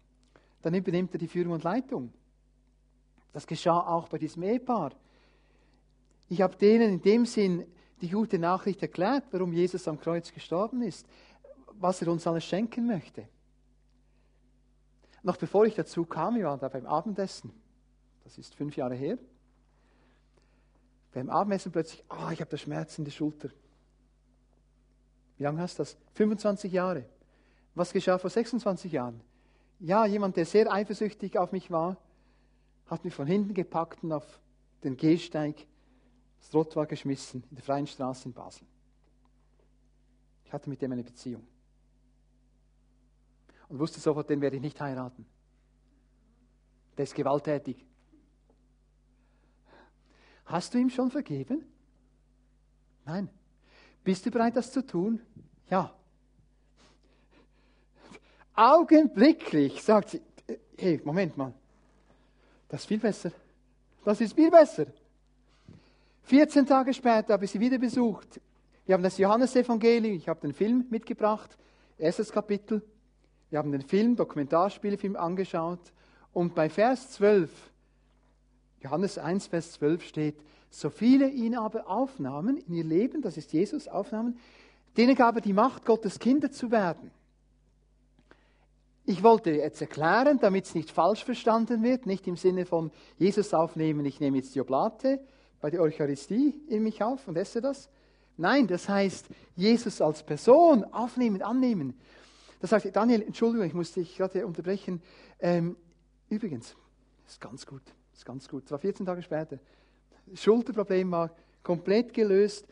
dann übernimmt er die Führung und Leitung. Das geschah auch bei diesem Ehepaar. Ich habe denen in dem Sinn die gute Nachricht erklärt, warum Jesus am Kreuz gestorben ist, was er uns alles schenken möchte. Noch bevor ich dazu kam, wir waren da beim Abendessen, das ist fünf Jahre her, beim Abendessen plötzlich, ah, oh, ich habe da Schmerzen in der Schulter. Wie lange hast du das? 25 Jahre. Was geschah vor 26 Jahren? Ja, jemand, der sehr eifersüchtig auf mich war, hat mich von hinten gepackt und auf den Gehsteig das Trottoir geschmissen in der Freien Straße in Basel. Ich hatte mit dem eine Beziehung und wusste sofort, den werde ich nicht heiraten. Der ist gewalttätig. Hast du ihm schon vergeben? Nein. Bist du bereit, das zu tun? Ja. Augenblicklich sagt sie, hey, Moment mal, das ist viel besser. Das ist viel besser. 14 Tage später habe ich sie wieder besucht. Wir haben das Johannesevangelium, ich habe den Film mitgebracht, erstes Kapitel. Wir haben den Film, Dokumentarspielfilm angeschaut und bei Vers 12, Johannes 1, Vers 12 steht, so viele ihn aber aufnahmen in ihr Leben, das ist Jesus aufnahmen, denen gab er die Macht, Gottes Kinder zu werden. Ich wollte jetzt erklären, damit es nicht falsch verstanden wird, nicht im Sinne von Jesus aufnehmen, ich nehme jetzt die Oblate bei der Eucharistie in mich auf und esse das. Nein, das heißt, Jesus als Person aufnehmen, annehmen. Da sagte Daniel, Entschuldigung, ich musste dich gerade unterbrechen. Ähm, übrigens, ist ganz gut, ist ganz gut. Es war 14 Tage später. Schulterproblem war komplett gelöst.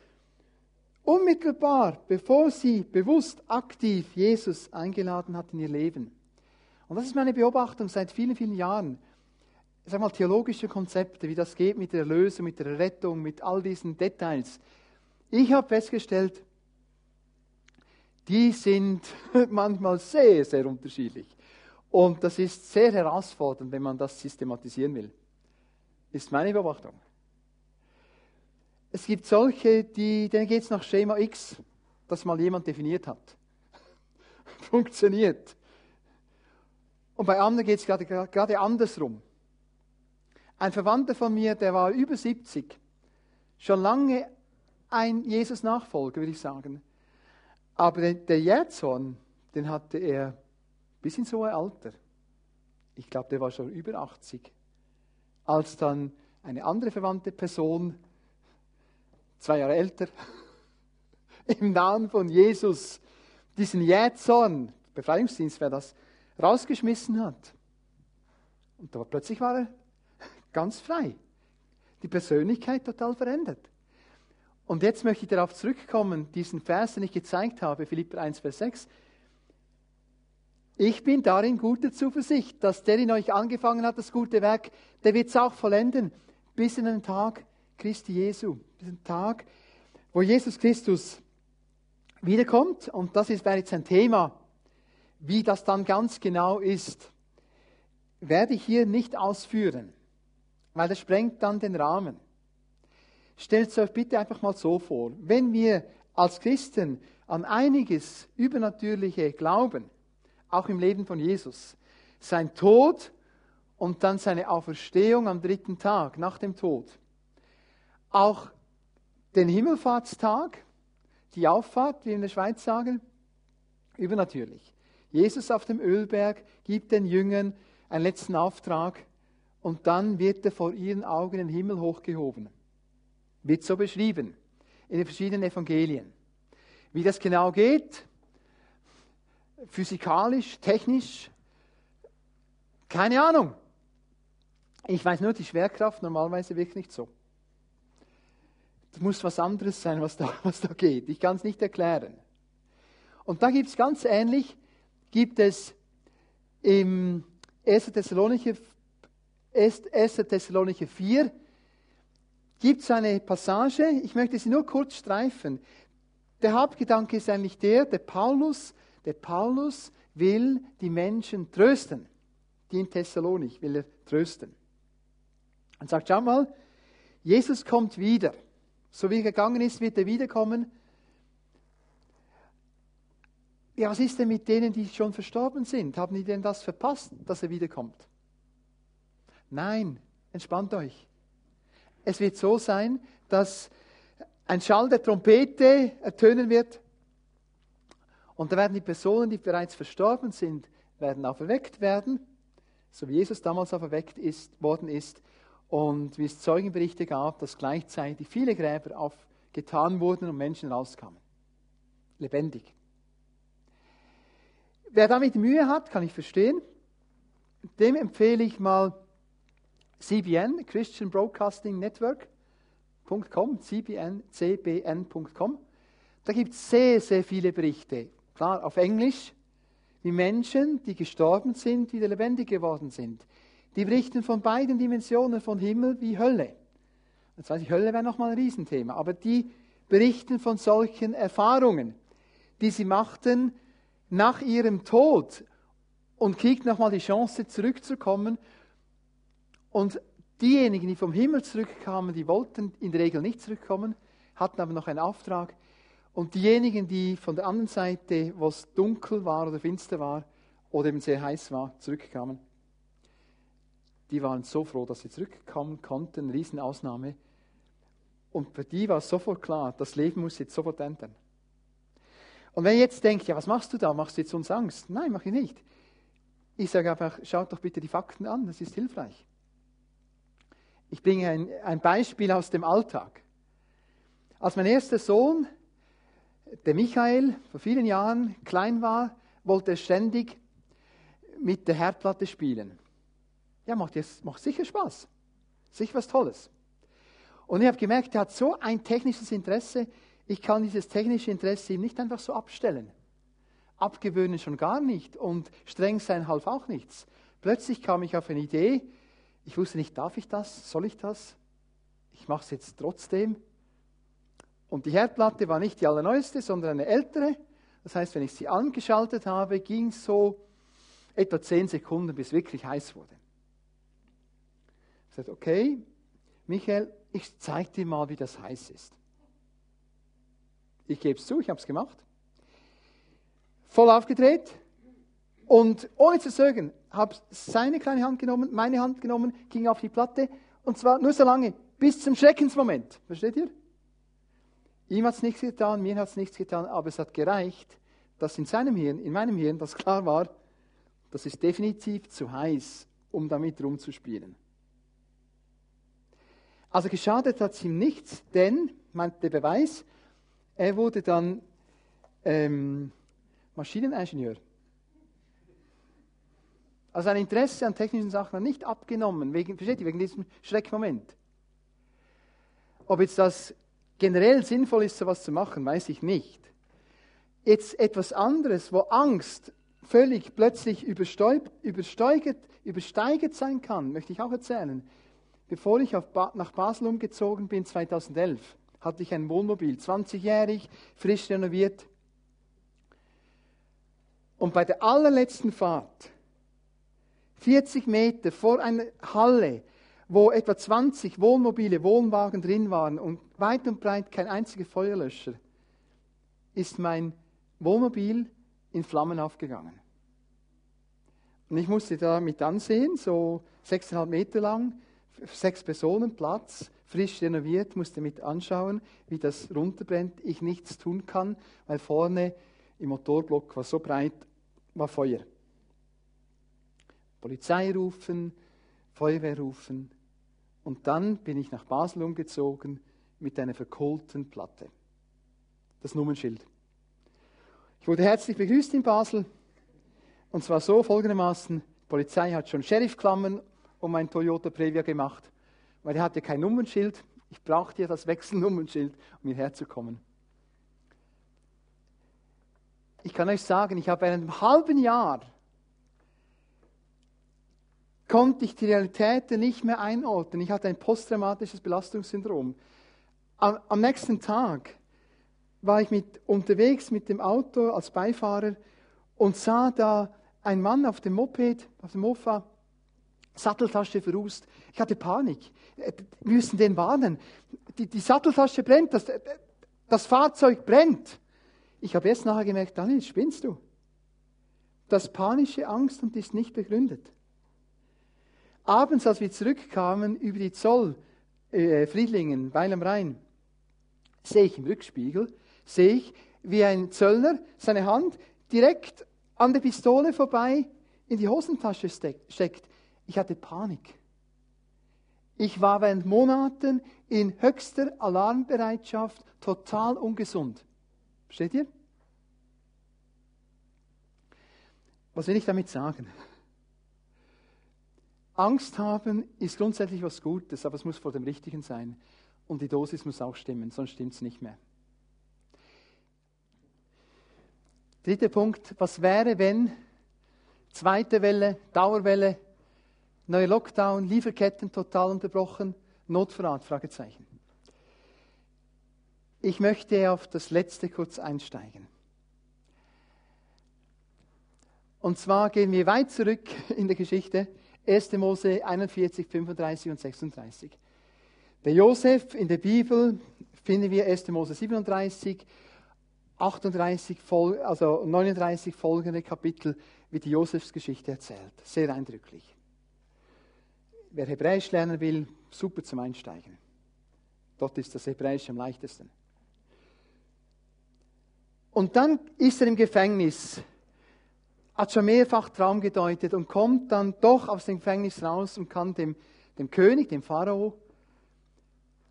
Unmittelbar, bevor sie bewusst aktiv Jesus eingeladen hat in ihr Leben. Und das ist meine Beobachtung seit vielen, vielen Jahren. Ich sage mal, theologische Konzepte, wie das geht mit der Erlösung, mit der Rettung, mit all diesen Details. Ich habe festgestellt, die sind manchmal sehr, sehr unterschiedlich. Und das ist sehr herausfordernd, wenn man das systematisieren will. Ist meine Beobachtung. Es gibt solche, die, denen geht es nach Schema X, das mal jemand definiert hat. Funktioniert. Und bei anderen geht es gerade, gerade andersrum. Ein Verwandter von mir, der war über 70, schon lange ein Jesus-Nachfolger, würde ich sagen. Aber der Jähzorn, den hatte er bis ins hohe Alter. Ich glaube, der war schon über 80. Als dann eine andere verwandte Person, zwei Jahre älter, im Namen von Jesus diesen Jähzorn, Befreiungsdienst wäre das, rausgeschmissen hat. Und da plötzlich war er ganz frei. Die Persönlichkeit total verändert. Und jetzt möchte ich darauf zurückkommen, diesen Vers, den ich gezeigt habe, Philipper 1, Vers 6. Ich bin darin guter Zuversicht, dass der in euch angefangen hat, das gute Werk, der wird es auch vollenden, bis in den Tag Christi Jesu, diesen Tag, wo Jesus Christus wiederkommt. Und das wäre jetzt ein Thema, wie das dann ganz genau ist, werde ich hier nicht ausführen, weil das sprengt dann den Rahmen. Stellt es euch bitte einfach mal so vor, wenn wir als Christen an einiges Übernatürliche glauben, auch im Leben von Jesus, sein Tod und dann seine Auferstehung am dritten Tag nach dem Tod, auch den Himmelfahrtstag, die Auffahrt, wie wir in der Schweiz sagen, übernatürlich. Jesus auf dem Ölberg gibt den Jüngern einen letzten Auftrag und dann wird er vor ihren Augen in den Himmel hochgehoben. Wird so beschrieben in den verschiedenen Evangelien. Wie das genau geht, physikalisch, technisch, keine Ahnung. Ich weiß nur, die Schwerkraft normalerweise wirkt nicht so. Es muss was anderes sein, was da, was da geht. Ich kann es nicht erklären. Und da gibt es ganz ähnlich, gibt es im 1. Thessalonicher, 1. Thessalonicher 4, gibt es eine Passage, ich möchte sie nur kurz streifen. Der Hauptgedanke ist eigentlich der, der Paulus, der Paulus will die Menschen trösten. Die in Thessalonik will er trösten. Und sagt, schau mal, Jesus kommt wieder. So wie er gegangen ist, wird er wiederkommen. Ja, was ist denn mit denen, die schon verstorben sind? Haben die denn das verpasst, dass er wiederkommt? Nein, entspannt euch. Es wird so sein, dass ein Schall der Trompete ertönen wird und da werden die Personen, die bereits verstorben sind, werden auferweckt werden, so wie Jesus damals auferweckt ist, worden ist und wie es Zeugenberichte gab, dass gleichzeitig viele Gräber aufgetan wurden und Menschen rauskamen. Lebendig. Wer damit Mühe hat, kann ich verstehen. Dem empfehle ich mal CBN, Christian Broadcasting Network.com, CBN, cbn.com. Da gibt es sehr, sehr viele Berichte, klar auf Englisch, wie Menschen, die gestorben sind, wieder lebendig geworden sind. Die berichten von beiden Dimensionen, von Himmel wie Hölle. Jetzt weiß ich, Hölle wäre nochmal ein Riesenthema, aber die berichten von solchen Erfahrungen, die sie machten nach ihrem Tod und kriegt nochmal die Chance zurückzukommen. Und diejenigen, die vom Himmel zurückkamen, die wollten in der Regel nicht zurückkommen, hatten aber noch einen Auftrag. Und diejenigen, die von der anderen Seite, wo es dunkel war oder finster war oder eben sehr heiß war, zurückkamen, die waren so froh, dass sie zurückkommen konnten, Riesenausnahme. Und für die war sofort klar, das Leben muss jetzt sofort ändern. Und wenn ihr jetzt denkt, ja, was machst du da? Machst du jetzt uns Angst? Nein, mache ich nicht. Ich sage einfach, schaut doch bitte die Fakten an, das ist hilfreich. Ich bringe ein, ein Beispiel aus dem Alltag. Als mein erster Sohn, der Michael, vor vielen Jahren klein war, wollte er ständig mit der Herdplatte spielen. Ja, macht, jetzt, macht sicher Spaß. Sicher was Tolles. Und ich habe gemerkt, er hat so ein technisches Interesse, ich kann dieses technische Interesse ihm nicht einfach so abstellen. Abgewöhnen schon gar nicht und streng sein half auch nichts. Plötzlich kam ich auf eine Idee, ich wusste nicht, darf ich das, soll ich das? Ich mache es jetzt trotzdem. Und die Herdplatte war nicht die allerneueste, sondern eine ältere. Das heißt, wenn ich sie angeschaltet habe, ging es so etwa zehn Sekunden, bis wirklich heiß wurde. Ich sagte, okay, Michael, ich zeige dir mal, wie das heiß ist. Ich gebe es zu, ich habe es gemacht. Voll aufgedreht und ohne zu zögern, habe seine kleine Hand genommen, meine Hand genommen, ging auf die Platte und zwar nur so lange, bis zum Schreckensmoment. Versteht ihr? Ihm hat es nichts getan, mir hat es nichts getan, aber es hat gereicht, dass in seinem Hirn, in meinem Hirn, das klar war, das ist definitiv zu heiß, um damit rumzuspielen. Also geschadet hat es ihm nichts, denn, meint der Beweis, er wurde dann ähm, Maschineningenieur. Also sein Interesse an technischen Sachen hat nicht abgenommen, wegen, versteht ihr, wegen diesem Schreckmoment. Ob jetzt das generell sinnvoll ist, sowas zu machen, weiß ich nicht. Jetzt etwas anderes, wo Angst völlig plötzlich übersteigert, übersteigert sein kann, möchte ich auch erzählen. Bevor ich ba nach Basel umgezogen bin, 2011, hatte ich ein Wohnmobil, 20-jährig, frisch renoviert. Und bei der allerletzten Fahrt 40 Meter vor einer Halle, wo etwa 20 Wohnmobile, Wohnwagen drin waren und weit und breit kein einziger Feuerlöscher, ist mein Wohnmobil in Flammen aufgegangen. Und ich musste da mit ansehen, so 6,5 Meter lang, sechs Personen Platz, frisch renoviert, musste mit anschauen, wie das runterbrennt. Ich nichts tun kann, weil vorne im Motorblock war so breit, war Feuer. Polizei rufen, Feuerwehr rufen. Und dann bin ich nach Basel umgezogen mit einer verkohlten Platte. Das Nummernschild. Ich wurde herzlich begrüßt in Basel. Und zwar so folgendermaßen: die Polizei hat schon Sheriffklammern um mein Toyota Previa gemacht, weil er hatte kein Nummernschild. Ich brauchte ja das Wechselnummernschild, um hierher zu kommen. Ich kann euch sagen, ich habe während einem halben Jahr konnte ich die Realitäten nicht mehr einordnen. Ich hatte ein posttraumatisches Belastungssyndrom. Am, am nächsten Tag war ich mit, unterwegs mit dem Auto als Beifahrer und sah da einen Mann auf dem Moped, auf dem Mofa, Satteltasche verrußt. Ich hatte Panik. Wir müssen den warnen. Die, die Satteltasche brennt, das, das Fahrzeug brennt. Ich habe erst nachher gemerkt, Daniel, spinnst du? Das panische Angst und ist nicht begründet. Abends, als wir zurückkamen über die Zoll, äh, Friedlingen, am Rhein, sehe ich im Rückspiegel, sehe ich, wie ein Zöllner seine Hand direkt an der Pistole vorbei in die Hosentasche steckt. Ich hatte Panik. Ich war während Monaten in höchster Alarmbereitschaft, total ungesund. Versteht ihr? Was will ich damit sagen? Angst haben ist grundsätzlich was Gutes, aber es muss vor dem Richtigen sein. Und die Dosis muss auch stimmen, sonst stimmt es nicht mehr. Dritter Punkt, was wäre, wenn zweite Welle, Dauerwelle, neue Lockdown, Lieferketten total unterbrochen, Notverrat, Fragezeichen. Ich möchte auf das letzte kurz einsteigen. Und zwar gehen wir weit zurück in der Geschichte 1. Mose 41, 35 und 36. Der Josef in der Bibel finden wir 1. Mose 37, 38, also 39 folgende Kapitel, wie die Josefsgeschichte erzählt. Sehr eindrücklich. Wer Hebräisch lernen will, super zum Einsteigen. Dort ist das Hebräisch am leichtesten. Und dann ist er im Gefängnis hat schon mehrfach Traum gedeutet und kommt dann doch aus dem Gefängnis raus und kann dem, dem König, dem Pharao,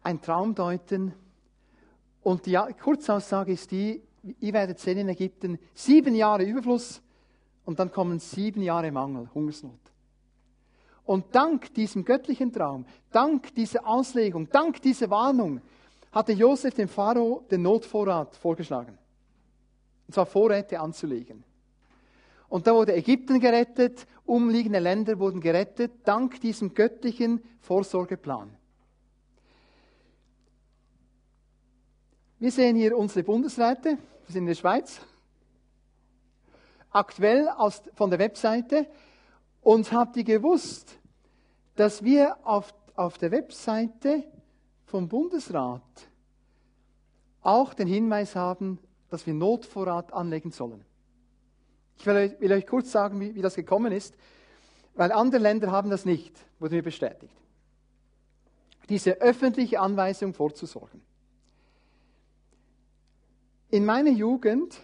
einen Traum deuten. Und die Kurzaussage ist die, ihr werdet sehen in Ägypten sieben Jahre Überfluss und dann kommen sieben Jahre Mangel, Hungersnot. Und dank diesem göttlichen Traum, dank dieser Auslegung, dank dieser Warnung, hatte Josef dem Pharao den Notvorrat vorgeschlagen. Und zwar Vorräte anzulegen. Und da wurde Ägypten gerettet, umliegende Länder wurden gerettet, dank diesem göttlichen Vorsorgeplan. Wir sehen hier unsere Bundesräte, wir sind in der Schweiz, aktuell aus, von der Webseite. Und habt ihr gewusst, dass wir auf, auf der Webseite vom Bundesrat auch den Hinweis haben, dass wir Notvorrat anlegen sollen. Ich will euch, will euch kurz sagen, wie, wie das gekommen ist, weil andere Länder haben das nicht, wurde mir bestätigt. Diese öffentliche Anweisung vorzusorgen. In meiner Jugend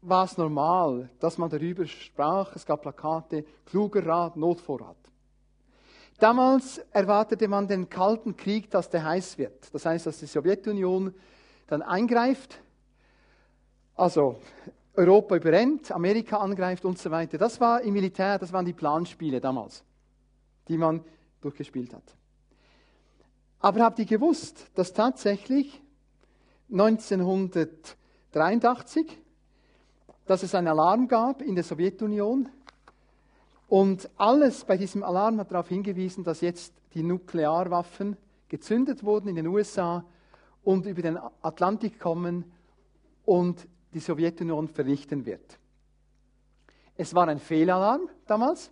war es normal, dass man darüber sprach. Es gab Plakate, kluger Rat, Notvorrat. Damals erwartete man den Kalten Krieg, dass der heiß wird. Das heißt, dass die Sowjetunion dann eingreift, also Europa überrennt, Amerika angreift und so weiter. Das war im Militär, das waren die Planspiele damals, die man durchgespielt hat. Aber habt ihr gewusst, dass tatsächlich 1983 dass es einen Alarm gab in der Sowjetunion. Und alles bei diesem Alarm hat darauf hingewiesen, dass jetzt die Nuklearwaffen gezündet wurden in den USA und über den Atlantik kommen und die Sowjetunion vernichten wird. Es war ein Fehlalarm damals.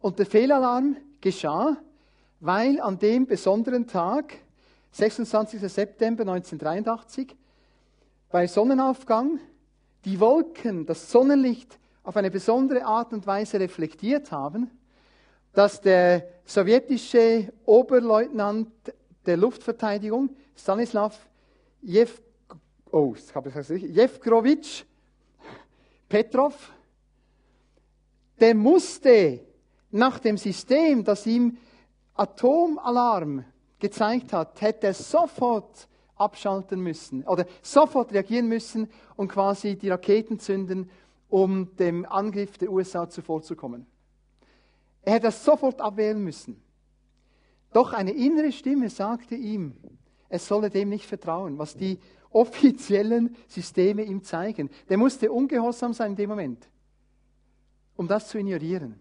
Und der Fehlalarm geschah, weil an dem besonderen Tag, 26. September 1983, bei Sonnenaufgang die Wolken das Sonnenlicht auf eine besondere Art und Weise reflektiert haben, dass der sowjetische Oberleutnant der Luftverteidigung, Stanislav Jev, oh, Jevkrovitsch Petrov, der musste nach dem System, das ihm Atomalarm gezeigt hat, hätte sofort abschalten müssen oder sofort reagieren müssen und quasi die Raketen zünden, um dem Angriff der USA zuvorzukommen. Er hätte das sofort abwehren müssen. Doch eine innere Stimme sagte ihm, er solle dem nicht vertrauen, was die offiziellen Systeme ihm zeigen. Der musste ungehorsam sein in dem Moment, um das zu ignorieren.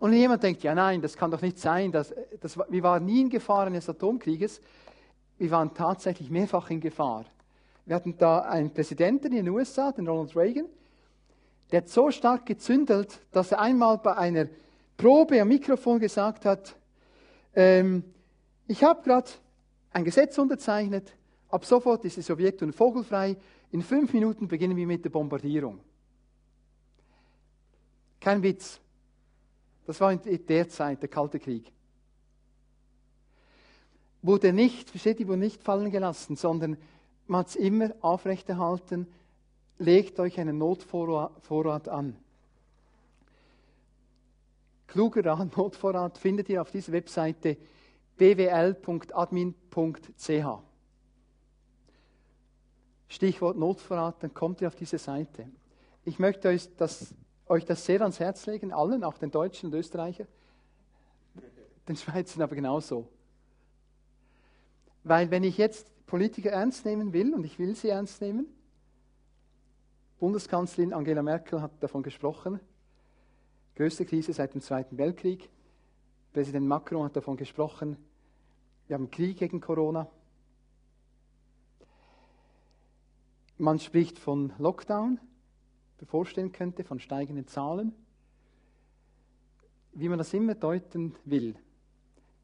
Und jemand denkt, ja nein, das kann doch nicht sein, das, das, wir waren nie in Gefahr eines Atomkrieges, wir waren tatsächlich mehrfach in Gefahr. Wir hatten da einen Präsidenten in den USA, den Ronald Reagan, der hat so stark gezündelt, dass er einmal bei einer Probe am Mikrofon gesagt hat, ähm, ich habe gerade ein Gesetz unterzeichnet, ab sofort ist die Sowjetunion vogelfrei, in fünf Minuten beginnen wir mit der Bombardierung. Kein Witz. Das war in der Zeit, der Kalte Krieg wurde nicht, versteht ihr, wurde nicht fallen gelassen, sondern man hat es immer aufrechterhalten, legt euch einen Notvorrat an. Kluger Rat, Notvorrat findet ihr auf dieser Webseite bwl.admin.ch. Stichwort Notvorrat, dann kommt ihr auf diese Seite. Ich möchte euch das, euch das sehr ans Herz legen, allen, auch den Deutschen und Österreichern, den Schweizern aber genauso. Weil wenn ich jetzt Politiker ernst nehmen will, und ich will sie ernst nehmen, Bundeskanzlerin Angela Merkel hat davon gesprochen, größte Krise seit dem Zweiten Weltkrieg. Präsident Macron hat davon gesprochen, wir haben Krieg gegen Corona. Man spricht von Lockdown, bevorstehen könnte, von steigenden Zahlen. Wie man das immer deuten will.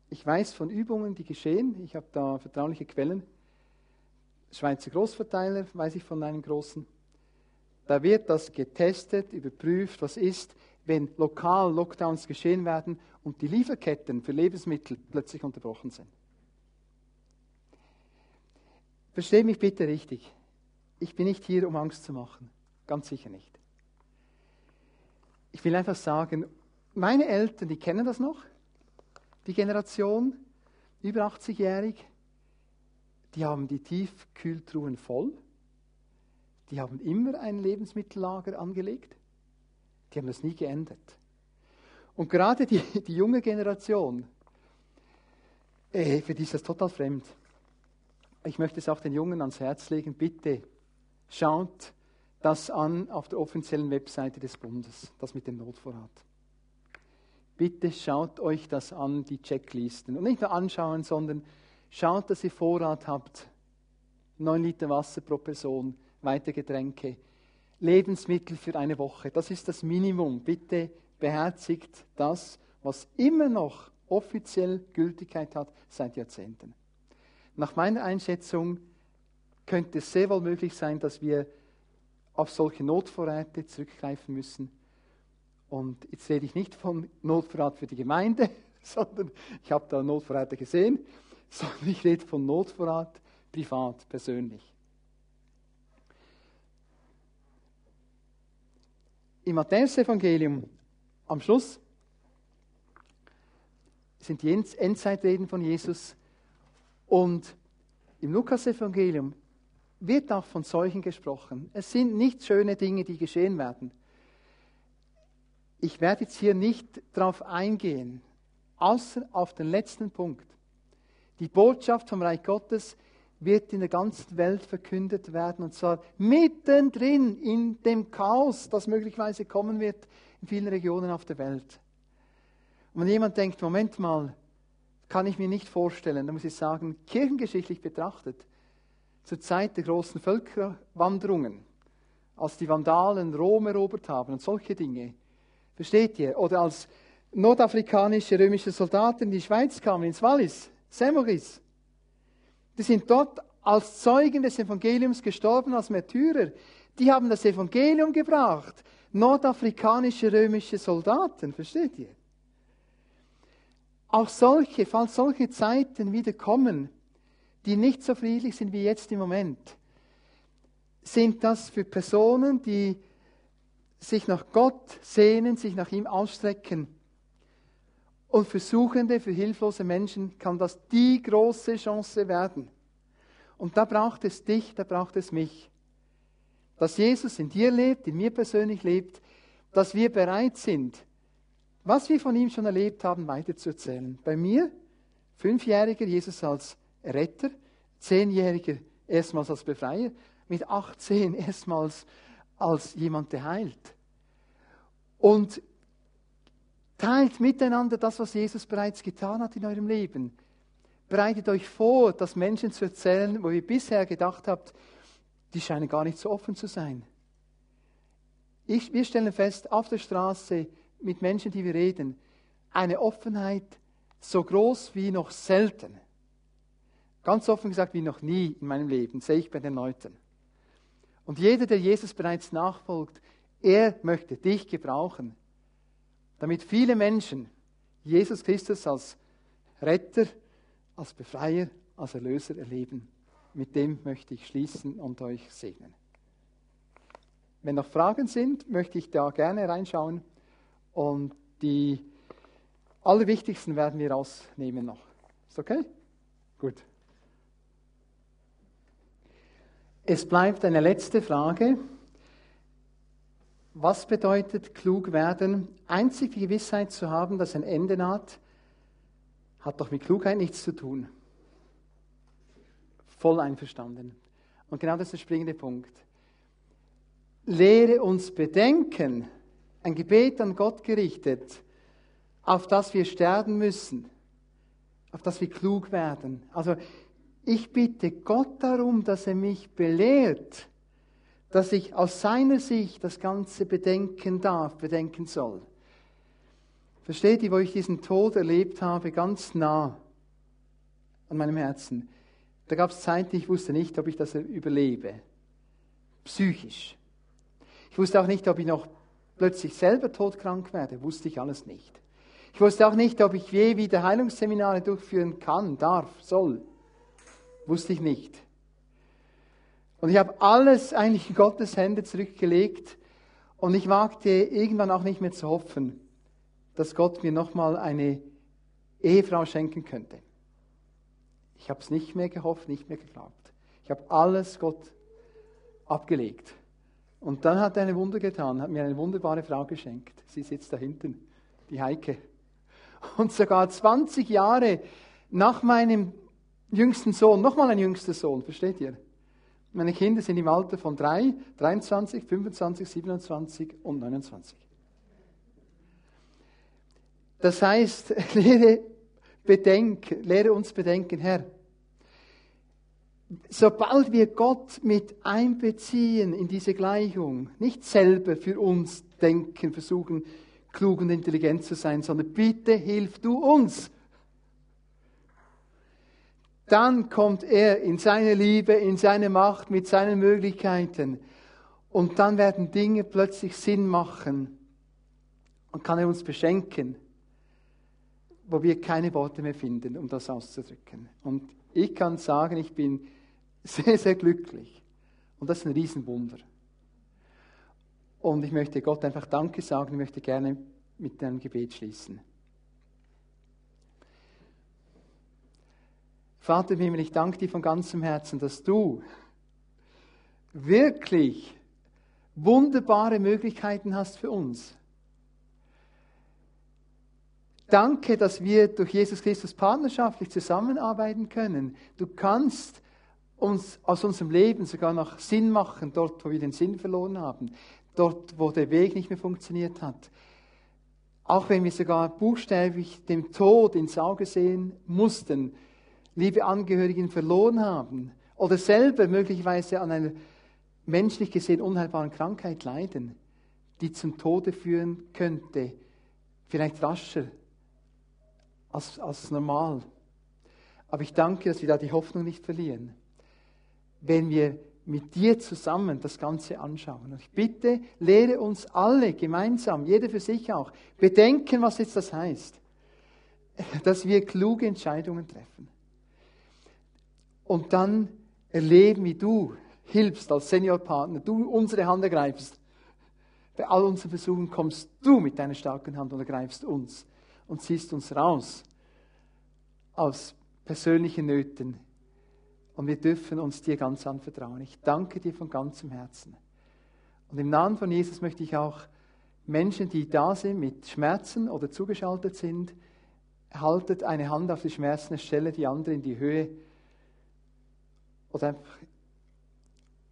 Ich weiß von Übungen, die geschehen. Ich habe da vertrauliche Quellen. Schweizer Großverteiler weiß ich von einem großen. Da wird das getestet, überprüft, was ist, wenn lokal Lockdowns geschehen werden und die Lieferketten für Lebensmittel plötzlich unterbrochen sind. Verstehe mich bitte richtig. Ich bin nicht hier, um Angst zu machen. Ganz sicher nicht. Ich will einfach sagen, meine Eltern, die kennen das noch die Generation, über 80-jährig, die haben die Tiefkühltruhen voll. Die haben immer ein Lebensmittellager angelegt. Die haben das nie geändert. Und gerade die, die junge Generation, äh, für die ist das total fremd. Ich möchte es auch den Jungen ans Herz legen, bitte schaut das an auf der offiziellen Webseite des Bundes, das mit dem Notvorrat. Bitte schaut euch das an, die Checklisten. Und nicht nur anschauen, sondern schaut, dass ihr Vorrat habt. Neun Liter Wasser pro Person, weitere Getränke, Lebensmittel für eine Woche. Das ist das Minimum. Bitte beherzigt das, was immer noch offiziell Gültigkeit hat seit Jahrzehnten. Nach meiner Einschätzung könnte es sehr wohl möglich sein, dass wir auf solche Notvorräte zurückgreifen müssen. Und jetzt rede ich nicht von Notvorrat für die Gemeinde, sondern ich habe da Notvorräte gesehen, sondern ich rede von Notvorrat privat, persönlich. Im Matthäus-Evangelium am Schluss sind die Endzeitreden von Jesus und im Lukas-Evangelium wird auch von solchen gesprochen. Es sind nicht schöne Dinge, die geschehen werden. Ich werde jetzt hier nicht darauf eingehen, außer auf den letzten Punkt. Die Botschaft vom Reich Gottes wird in der ganzen Welt verkündet werden, und zwar mittendrin in dem Chaos, das möglicherweise kommen wird in vielen Regionen auf der Welt. Und wenn jemand denkt, Moment mal, kann ich mir nicht vorstellen, dann muss ich sagen, kirchengeschichtlich betrachtet, zur Zeit der großen Völkerwanderungen, als die Vandalen Rom erobert haben und solche Dinge, versteht ihr? Oder als nordafrikanische römische Soldaten in die Schweiz kamen, ins Wallis, Saint-Maurice, die sind dort als Zeugen des Evangeliums gestorben, als Märtyrer. Die haben das Evangelium gebracht. Nordafrikanische römische Soldaten, versteht ihr? Auch solche, falls solche Zeiten wieder kommen, die nicht so friedlich sind wie jetzt im Moment, sind das für Personen, die sich nach Gott sehnen, sich nach ihm ausstrecken. Und für Suchende, für hilflose Menschen kann das die große Chance werden. Und da braucht es dich, da braucht es mich. Dass Jesus in dir lebt, in mir persönlich lebt, dass wir bereit sind, was wir von ihm schon erlebt haben, weiterzuerzählen. Bei mir, fünfjähriger Jesus als Retter, zehnjähriger erstmals als Befreier, mit 18 erstmals als jemand, der heilt. Und teilt miteinander das, was Jesus bereits getan hat in eurem Leben. Bereitet euch vor, das Menschen zu erzählen, wo ihr bisher gedacht habt, die scheinen gar nicht so offen zu sein. Ich, wir stellen fest, auf der Straße mit Menschen, die wir reden, eine Offenheit so groß wie noch selten. Ganz offen gesagt, wie noch nie in meinem Leben, sehe ich bei den Leuten. Und jeder, der Jesus bereits nachfolgt, er möchte dich gebrauchen, damit viele Menschen Jesus Christus als Retter, als Befreier, als Erlöser erleben. Mit dem möchte ich schließen und euch segnen. Wenn noch Fragen sind, möchte ich da gerne reinschauen und die allerwichtigsten werden wir rausnehmen noch. Ist okay? Gut. Es bleibt eine letzte Frage. Was bedeutet klug werden? Einzig die Gewissheit zu haben, dass ein Ende naht, hat doch mit Klugheit nichts zu tun. Voll einverstanden. Und genau das ist der springende Punkt. Lehre uns bedenken, ein Gebet an Gott gerichtet, auf das wir sterben müssen, auf das wir klug werden. Also ich bitte Gott darum, dass er mich belehrt, dass ich aus seiner Sicht das Ganze bedenken darf, bedenken soll. Versteht ihr, wo ich diesen Tod erlebt habe, ganz nah an meinem Herzen? Da gab es Zeiten, ich wusste nicht, ob ich das überlebe. Psychisch. Ich wusste auch nicht, ob ich noch plötzlich selber todkrank werde. Wusste ich alles nicht. Ich wusste auch nicht, ob ich je wieder Heilungsseminare durchführen kann, darf, soll. Wusste ich nicht. Und ich habe alles eigentlich in Gottes Hände zurückgelegt und ich wagte irgendwann auch nicht mehr zu hoffen, dass Gott mir nochmal eine Ehefrau schenken könnte. Ich habe es nicht mehr gehofft, nicht mehr geglaubt. Ich habe alles Gott abgelegt. Und dann hat er eine Wunder getan, hat mir eine wunderbare Frau geschenkt. Sie sitzt da hinten, die Heike. Und sogar 20 Jahre nach meinem jüngsten Sohn, nochmal ein jüngster Sohn, versteht ihr? Meine Kinder sind im Alter von 3, 23, 25, 27 und 29. Das heißt, lehre, bedenk, lehre uns bedenken, Herr, sobald wir Gott mit einbeziehen in diese Gleichung, nicht selber für uns denken, versuchen, klug und intelligent zu sein, sondern bitte hilf du uns, dann kommt er in seine Liebe, in seine Macht, mit seinen Möglichkeiten. Und dann werden Dinge plötzlich Sinn machen und kann er uns beschenken, wo wir keine Worte mehr finden, um das auszudrücken. Und ich kann sagen, ich bin sehr, sehr glücklich. Und das ist ein Riesenwunder. Und ich möchte Gott einfach Danke sagen, ich möchte gerne mit einem Gebet schließen. Vater im Himmel, ich danke dir von ganzem Herzen, dass du wirklich wunderbare Möglichkeiten hast für uns. Danke, dass wir durch Jesus Christus partnerschaftlich zusammenarbeiten können. Du kannst uns aus unserem Leben sogar noch Sinn machen, dort, wo wir den Sinn verloren haben, dort, wo der Weg nicht mehr funktioniert hat. Auch wenn wir sogar buchstäblich dem Tod ins Auge sehen mussten, liebe Angehörigen verloren haben oder selber möglicherweise an einer menschlich gesehen unheilbaren Krankheit leiden, die zum Tode führen könnte, vielleicht rascher als, als normal. Aber ich danke, dass wir da die Hoffnung nicht verlieren, wenn wir mit dir zusammen das Ganze anschauen. Und ich bitte, lehre uns alle gemeinsam, jeder für sich auch, bedenken, was jetzt das heißt, dass wir kluge Entscheidungen treffen. Und dann erleben, wie du hilfst als Seniorpartner, du unsere Hand ergreifst. Bei all unseren Versuchen kommst du mit deiner starken Hand und ergreifst uns und ziehst uns raus aus persönlichen Nöten. Und wir dürfen uns dir ganz anvertrauen. Ich danke dir von ganzem Herzen. Und im Namen von Jesus möchte ich auch Menschen, die da sind mit Schmerzen oder zugeschaltet sind, haltet eine Hand auf die Schmerzen, stelle die andere in die Höhe oder einfach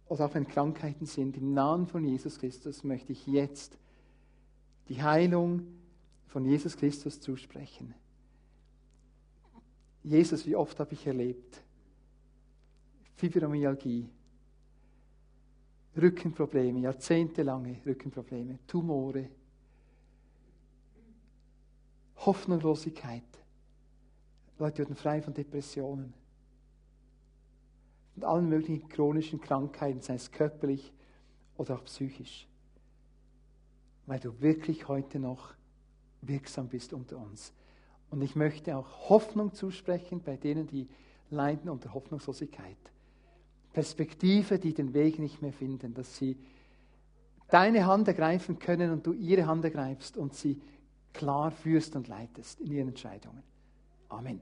oder auch wenn Krankheiten sind, im Namen von Jesus Christus möchte ich jetzt die Heilung von Jesus Christus zusprechen. Jesus, wie oft habe ich erlebt? Fibromyalgie, Rückenprobleme, jahrzehntelange Rückenprobleme, Tumore, Hoffnungslosigkeit. Leute wurden frei von Depressionen und allen möglichen chronischen Krankheiten, sei es körperlich oder auch psychisch. Weil du wirklich heute noch wirksam bist unter uns. Und ich möchte auch Hoffnung zusprechen bei denen, die leiden unter Hoffnungslosigkeit. Perspektive, die den Weg nicht mehr finden, dass sie deine Hand ergreifen können und du ihre Hand ergreifst und sie klar führst und leitest in ihren Entscheidungen. Amen.